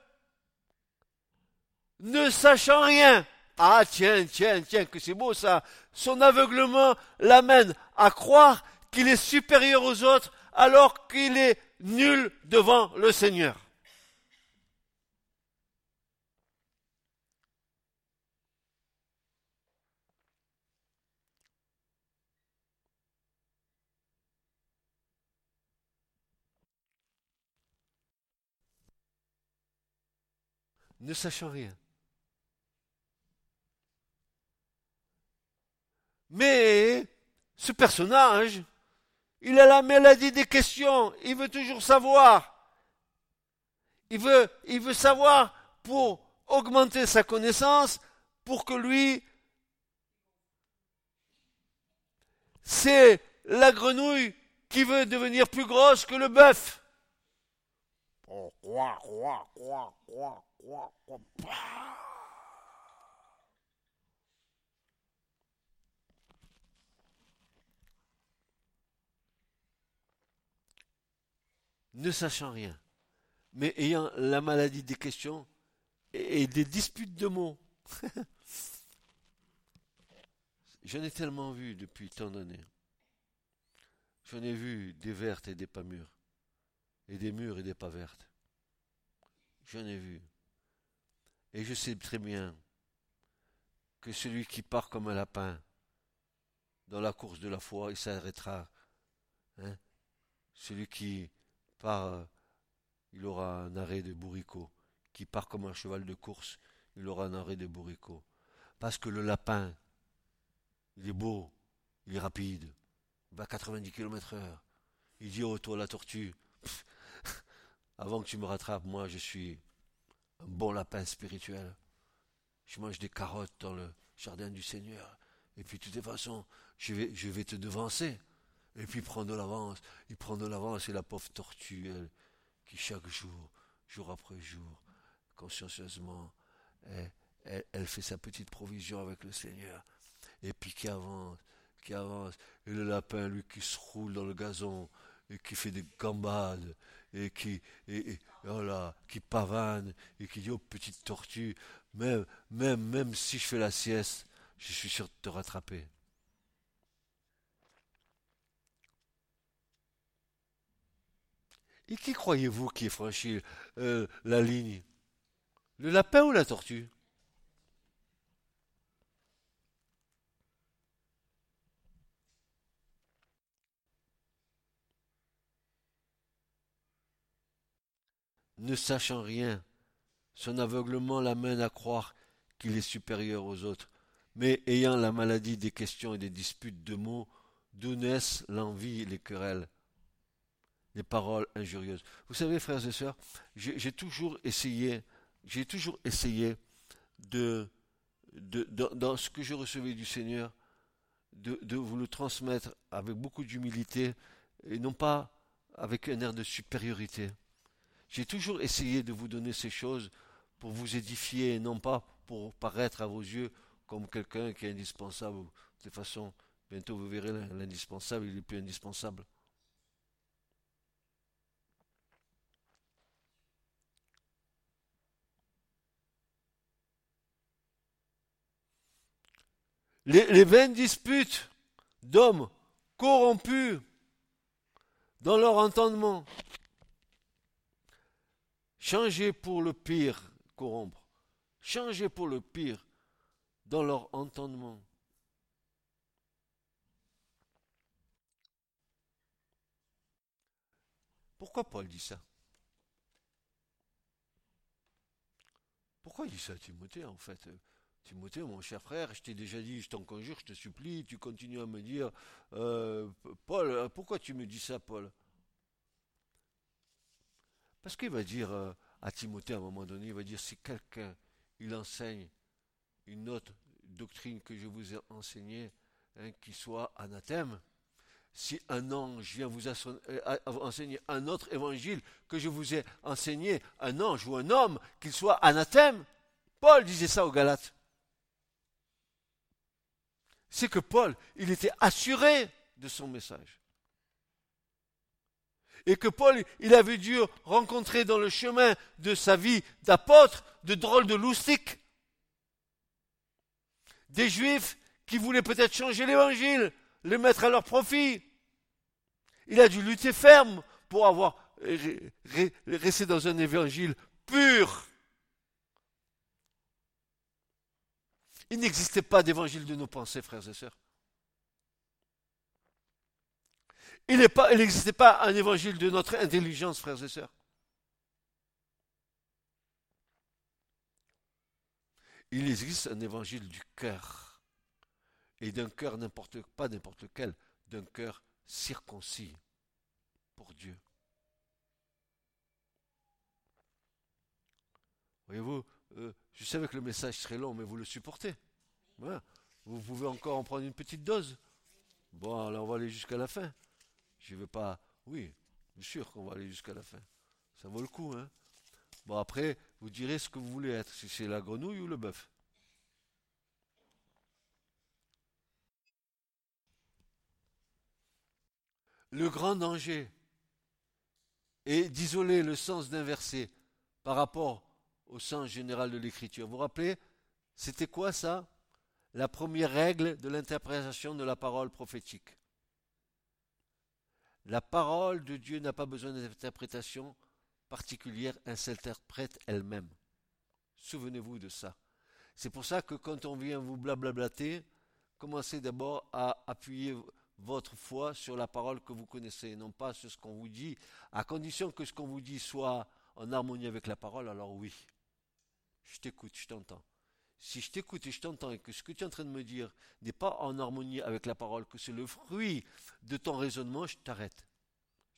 ne sachant rien. Ah tiens, tiens, tiens, que c'est beau ça. Son aveuglement l'amène à croire qu'il est supérieur aux autres alors qu'il est nul devant le Seigneur. Ne sachant rien. Mais ce personnage, il a la maladie des questions, il veut toujours savoir. Il veut, savoir pour augmenter sa connaissance, pour que lui, c'est la grenouille qui veut devenir plus grosse que le bœuf. Oh, ne sachant rien, mais ayant la maladie des questions et des disputes de mots. [LAUGHS] J'en ai tellement vu depuis tant d'années. J'en ai vu des vertes et des pas mûres, et des mûres et des pas vertes. J'en ai vu. Et je sais très bien que celui qui part comme un lapin dans la course de la foi, il s'arrêtera. Hein. Celui qui part, il aura un arrêt de bourricot. Qui part comme un cheval de course, il aura un arrêt de bourricot. Parce que le lapin, il est beau, il est rapide, il va à 90 km heure. Il dit au toi la tortue, [LAUGHS] avant que tu me rattrapes, moi je suis un bon lapin spirituel. Je mange des carottes dans le jardin du Seigneur. Et puis de toute façon, je vais, te devancer. Et puis prendre de l'avance. Il prend de l'avance et la pauvre tortue, elle, qui chaque jour, jour après jour, consciencieusement, elle, fait sa petite provision avec le Seigneur. Et puis qui avance, qui avance. Et le lapin, lui, qui se roule dans le gazon et qui fait des gambades et qui, et, voilà, qui pavane et qui dit aux petites tortues, même, même, même si je fais la sieste, je suis sûr de te rattraper. Et qui croyez-vous qui ait franchi euh, la ligne? Le lapin ou la tortue? Ne sachant rien. Son aveuglement l'amène à croire qu'il est supérieur aux autres. Mais ayant la maladie des questions et des disputes de mots, d'où naissent l'envie et les querelles, les paroles injurieuses. Vous savez, frères et sœurs, j'ai toujours essayé, j'ai toujours essayé de, dans ce que je recevais du Seigneur, de vous le transmettre avec beaucoup d'humilité et non pas avec un air de supériorité. J'ai toujours essayé de vous donner ces choses pour vous édifier et non pas pour paraître à vos yeux comme quelqu'un qui est indispensable. De toute façon, bientôt vous verrez l'indispensable, il est plus indispensable. Les, les vaines disputes d'hommes corrompus dans leur entendement Changer pour le pire, corrompre. Changer pour le pire dans leur entendement. Pourquoi Paul dit ça? Pourquoi il dit ça, Timothée, en fait? Timothée, mon cher frère, je t'ai déjà dit, je t'en conjure, je te supplie, tu continues à me dire, euh, Paul, pourquoi tu me dis ça, Paul? Parce qu'il va dire euh, à Timothée à un moment donné, il va dire si quelqu'un il enseigne une autre doctrine que je vous ai enseignée, hein, qui soit anathème, si un ange vient vous euh, enseigner un autre évangile que je vous ai enseigné, un ange ou un homme, qu'il soit anathème, Paul disait ça aux Galates. C'est que Paul, il était assuré de son message et que Paul, il avait dû rencontrer dans le chemin de sa vie d'apôtre de drôles de loustiques. Des juifs qui voulaient peut-être changer l'évangile, le mettre à leur profit. Il a dû lutter ferme pour avoir resté dans un évangile pur. Il n'existait pas d'évangile de nos pensées, frères et sœurs. Il n'existait pas, un évangile de notre intelligence, frères et sœurs. Il existe un évangile du cœur. Et d'un cœur n'importe pas n'importe lequel, d'un cœur circoncis pour Dieu. Voyez-vous, euh, je savais que le message serait long, mais vous le supportez. Vous pouvez encore en prendre une petite dose. Bon, alors on va aller jusqu'à la fin. Je ne veux pas. Oui, bien sûr qu'on va aller jusqu'à la fin. Ça vaut le coup, hein. Bon, après, vous direz ce que vous voulez être, si c'est la grenouille ou le bœuf. Le grand danger est d'isoler le sens d'un verset par rapport au sens général de l'écriture. Vous vous rappelez, c'était quoi ça? La première règle de l'interprétation de la parole prophétique. La parole de Dieu n'a pas besoin d'interprétation particulière, elle s'interprète elle-même. Souvenez-vous de ça. C'est pour ça que quand on vient vous blablablater, commencez d'abord à appuyer votre foi sur la parole que vous connaissez, non pas sur ce qu'on vous dit, à condition que ce qu'on vous dit soit en harmonie avec la parole, alors oui, je t'écoute, je t'entends. Si je t'écoute et je t'entends et que ce que tu es en train de me dire n'est pas en harmonie avec la parole, que c'est le fruit de ton raisonnement, je t'arrête.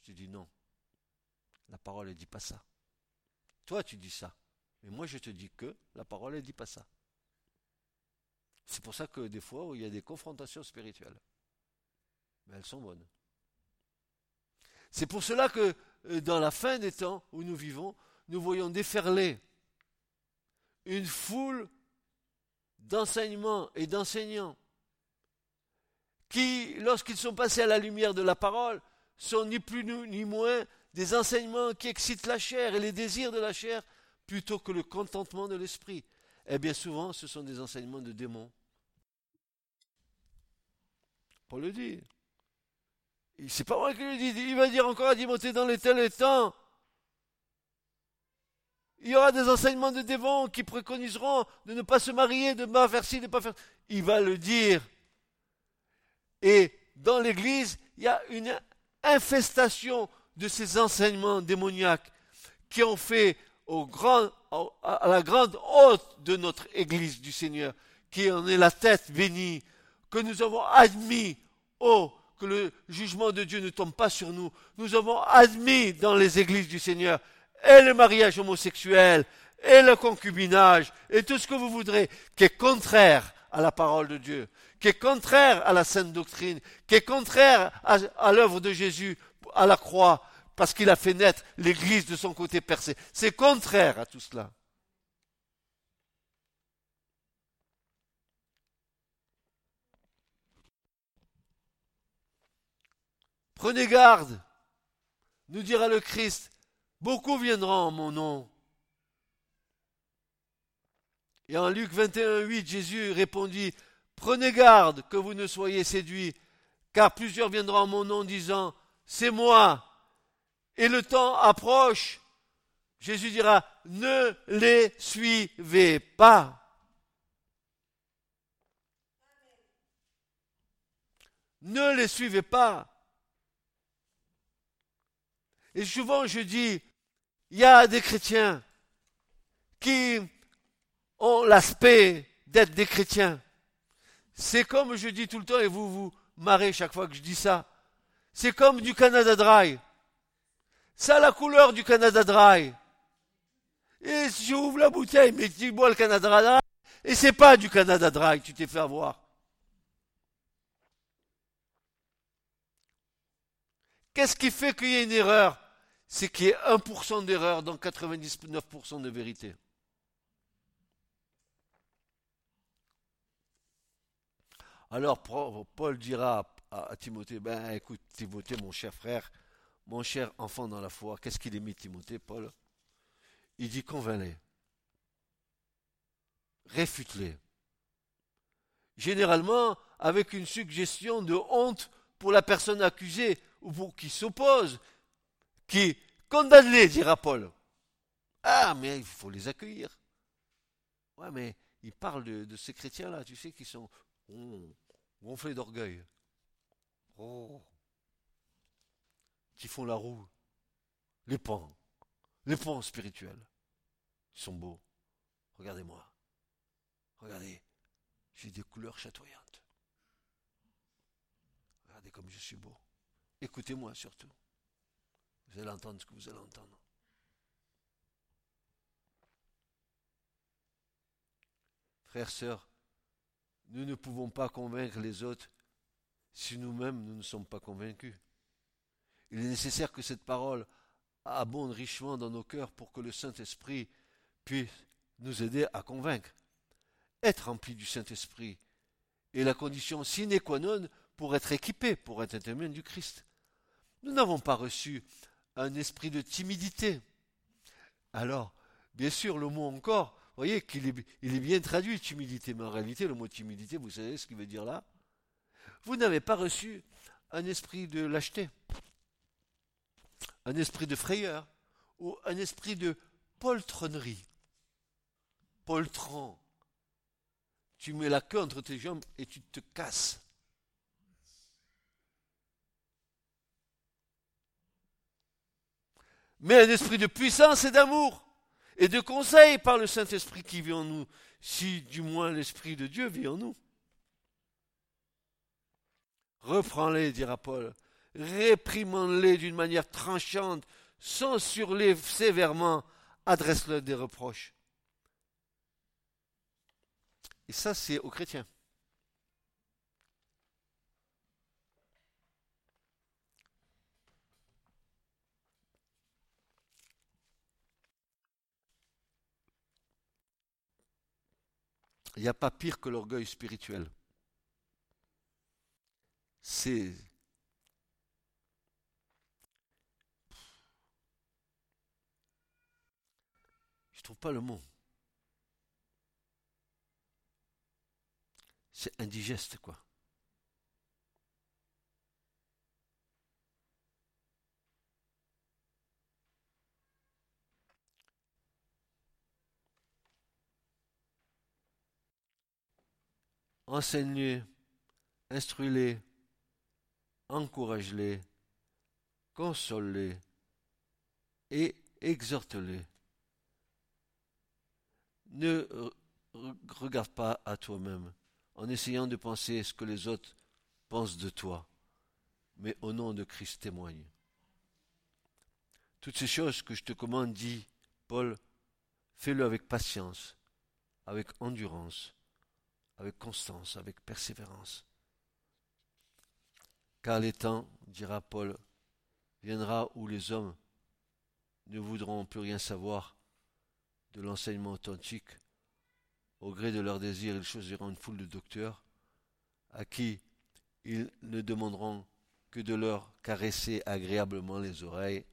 Je te dis non. La parole ne dit pas ça. Toi, tu dis ça. Mais moi, je te dis que la parole ne dit pas ça. C'est pour ça que des fois, il y a des confrontations spirituelles. Mais elles sont bonnes. C'est pour cela que euh, dans la fin des temps où nous vivons, nous voyons déferler une foule d'enseignements et d'enseignants qui, lorsqu'ils sont passés à la lumière de la parole, sont ni plus ni moins des enseignements qui excitent la chair et les désirs de la chair plutôt que le contentement de l'esprit. Et eh bien souvent, ce sont des enseignements de démons. Paul le dit. C'est pas moi qui le dis. Il va dire encore à Timothée dans les tels temps il y aura des enseignements de démons qui préconiseront de ne pas se marier, de ne pas faire ci, de ne pas faire. Il va le dire. Et dans l'Église, il y a une infestation de ces enseignements démoniaques qui ont fait au grand, à la grande hôte de notre Église du Seigneur, qui en est la tête bénie, que nous avons admis, oh, que le jugement de Dieu ne tombe pas sur nous. Nous avons admis dans les églises du Seigneur et le mariage homosexuel, et le concubinage, et tout ce que vous voudrez, qui est contraire à la parole de Dieu, qui est contraire à la sainte doctrine, qui est contraire à, l'œuvre de Jésus à la croix, parce qu'il a fait naître l'Église de son côté percé. C'est contraire à tout cela. Prenez garde, nous dira le Christ, Beaucoup viendront en mon nom. Et en Luc 21, 8, Jésus répondit, Prenez garde que vous ne soyez séduits, car plusieurs viendront en mon nom disant, C'est moi. Et le temps approche. Jésus dira, Ne les suivez pas. Ne les suivez pas. Et souvent je dis, il y a des chrétiens qui ont l'aspect d'être des chrétiens. C'est comme je dis tout le temps, et vous vous marrez chaque fois que je dis ça, c'est comme du Canada Dry. Ça a la couleur du Canada Dry. Et si j'ouvre la bouteille, mais tu bois le Canada Dry, et c'est pas du Canada Dry que tu t'es fait avoir. Qu'est-ce qui fait qu'il y ait une erreur? C'est qu'il y ait 1% d'erreur dans 99% de vérité. Alors Paul dira à Timothée, ben écoute Timothée, mon cher frère, mon cher enfant dans la foi, qu'est-ce qu'il mis Timothée, Paul? Il dit convainc-les, réfute-les. Généralement avec une suggestion de honte pour la personne accusée ou pour qui s'opposent, qui condamnent-les, dira Paul. Ah, mais il faut les accueillir. Ouais, mais il parle de, ces chrétiens-là, tu sais, qui sont oh, gonflés d'orgueil. Oh, qui font la roue. Les pans. Les pans spirituels. Ils sont beaux. Regardez-moi. Regardez. J'ai des couleurs chatoyantes. Regardez comme je suis beau. Écoutez-moi surtout. Vous allez entendre ce que vous allez entendre. Frères, sœurs, nous ne pouvons pas convaincre les autres si nous-mêmes nous ne sommes pas convaincus. Il est nécessaire que cette parole abonde richement dans nos cœurs pour que le Saint-Esprit puisse nous aider à convaincre. Être rempli du Saint-Esprit est la condition sine qua non pour être équipé, pour être un témoin du Christ. Nous n'avons pas reçu un esprit de timidité. Alors, bien sûr, le mot encore, vous voyez qu'il est, bien traduit, timidité, mais en réalité, le mot timidité, vous savez ce qu'il veut dire là? Vous n'avez pas reçu un esprit de lâcheté, un esprit de frayeur, ou un esprit de poltronnerie. Poltron. Tu mets la queue entre tes jambes et tu te casses. Mais un esprit de puissance et d'amour et de conseil par le Saint-Esprit qui vit en nous, si du moins l'Esprit de Dieu vit en nous. Reprends-les, dira Paul, réprimande-les d'une manière tranchante, censure-les sévèrement, adresse-leur des reproches. Et ça, c'est aux chrétiens. Il n'y a pas pire que l'orgueil spirituel. C'est... Je trouve pas le mot. C'est indigeste, quoi. Enseigne-les, instruis-les, encourage-les, console-les et exhorte-les. Ne regarde pas à toi-même en essayant de penser ce que les autres pensent de toi, mais au nom de Christ témoigne. Toutes ces choses que je te commande, dit Paul, fais-le avec patience, avec endurance, avec constance, avec persévérance. Car les temps, dira Paul, viendra où les hommes ne voudront plus rien savoir de l'enseignement authentique. Au gré de leurs désirs, ils choisiront une foule de docteurs à qui ils ne demanderont que de leur caresser agréablement les oreilles.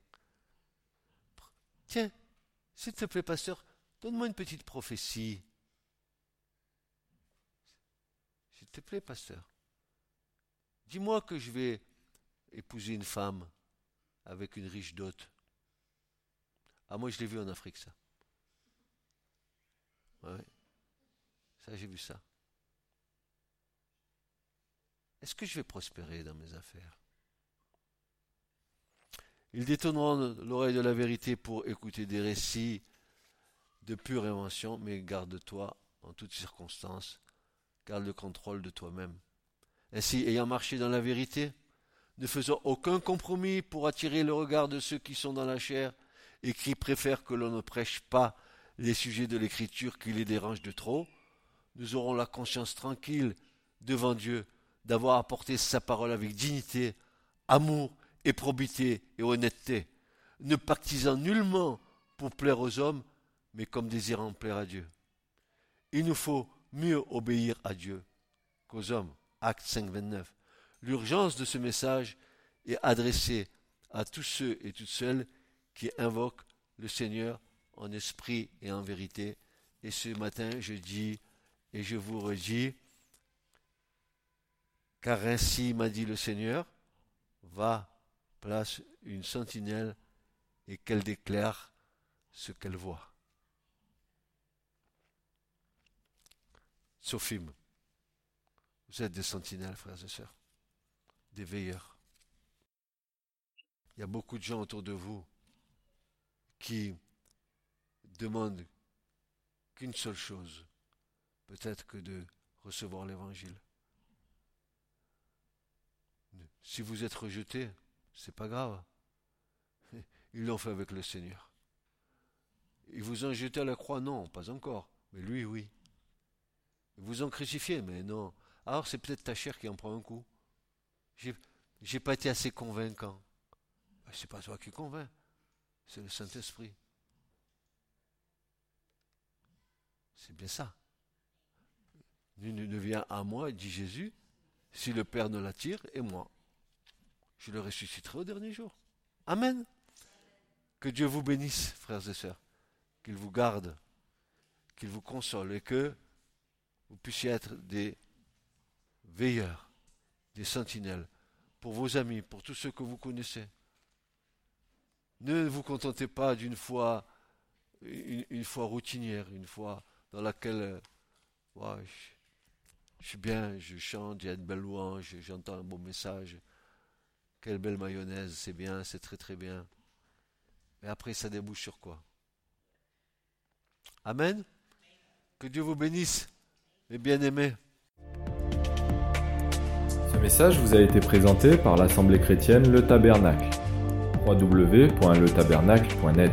Tiens, s'il te plaît, pasteur, donne-moi une petite prophétie. Te plaît, pasteur, dis-moi que je vais épouser une femme avec une riche dot. Ah, moi, je l'ai vu en Afrique, ça. Ouais. Ça, j'ai vu ça. Est-ce que je vais prospérer dans mes affaires? Ils détonneront l'oreille de la vérité pour écouter des récits de pure invention, mais garde-toi en toutes circonstances garde le contrôle de toi-même. Ainsi, ayant marché dans la vérité, ne faisant aucun compromis pour attirer le regard de ceux qui sont dans la chair et qui préfèrent que l'on ne prêche pas les sujets de l'écriture qui les dérangent de trop, nous aurons la conscience tranquille devant Dieu d'avoir apporté sa parole avec dignité, amour et probité et honnêteté, ne pactisant nullement pour plaire aux hommes, mais comme désirant plaire à Dieu. Il nous faut mieux obéir à Dieu qu'aux hommes. Acte 5, 29. L'urgence de ce message est adressée à tous ceux et toutes celles qui invoquent le Seigneur en esprit et en vérité. Et ce matin, je dis et je vous redis, car ainsi m'a dit le Seigneur, va place une sentinelle et qu'elle déclare ce qu'elle voit. Sophim, vous êtes des sentinelles, frères et sœurs, des veilleurs. Il y a beaucoup de gens autour de vous qui demandent qu'une seule chose, peut-être que de recevoir l'évangile. Si vous êtes rejeté, c'est pas grave. [LAUGHS] Ils l'ont fait avec le Seigneur. Ils vous ont jeté à la croix, non, pas encore. Mais lui, oui. Vous ont crucifié, mais non. Alors c'est peut-être ta chair qui en prend un coup. J'ai pas été assez convaincant. Ben, c'est pas toi qui convainc, c'est le Saint-Esprit. C'est bien ça. Nul ne vient à moi, dit Jésus, si le Père ne l'attire, et moi. Je le ressusciterai au dernier jour. Amen. Que Dieu vous bénisse, frères et sœurs, qu'il vous garde, qu'il vous console et que vous puissiez être des veilleurs, des sentinelles pour vos amis, pour tous ceux que vous connaissez. Ne vous contentez pas d'une foi, une, foi routinière, une foi dans laquelle je, je, suis bien, je chante, il y a une belle louange, j'entends un bon message. Quelle belle mayonnaise, c'est bien, c'est très très bien. Mais après, ça débouche sur quoi? Amen? Que Dieu vous bénisse, mes bien-aimés. Ce message vous a été présenté par l'Assemblée chrétienne Le Tabernacle. www.letabernacle.net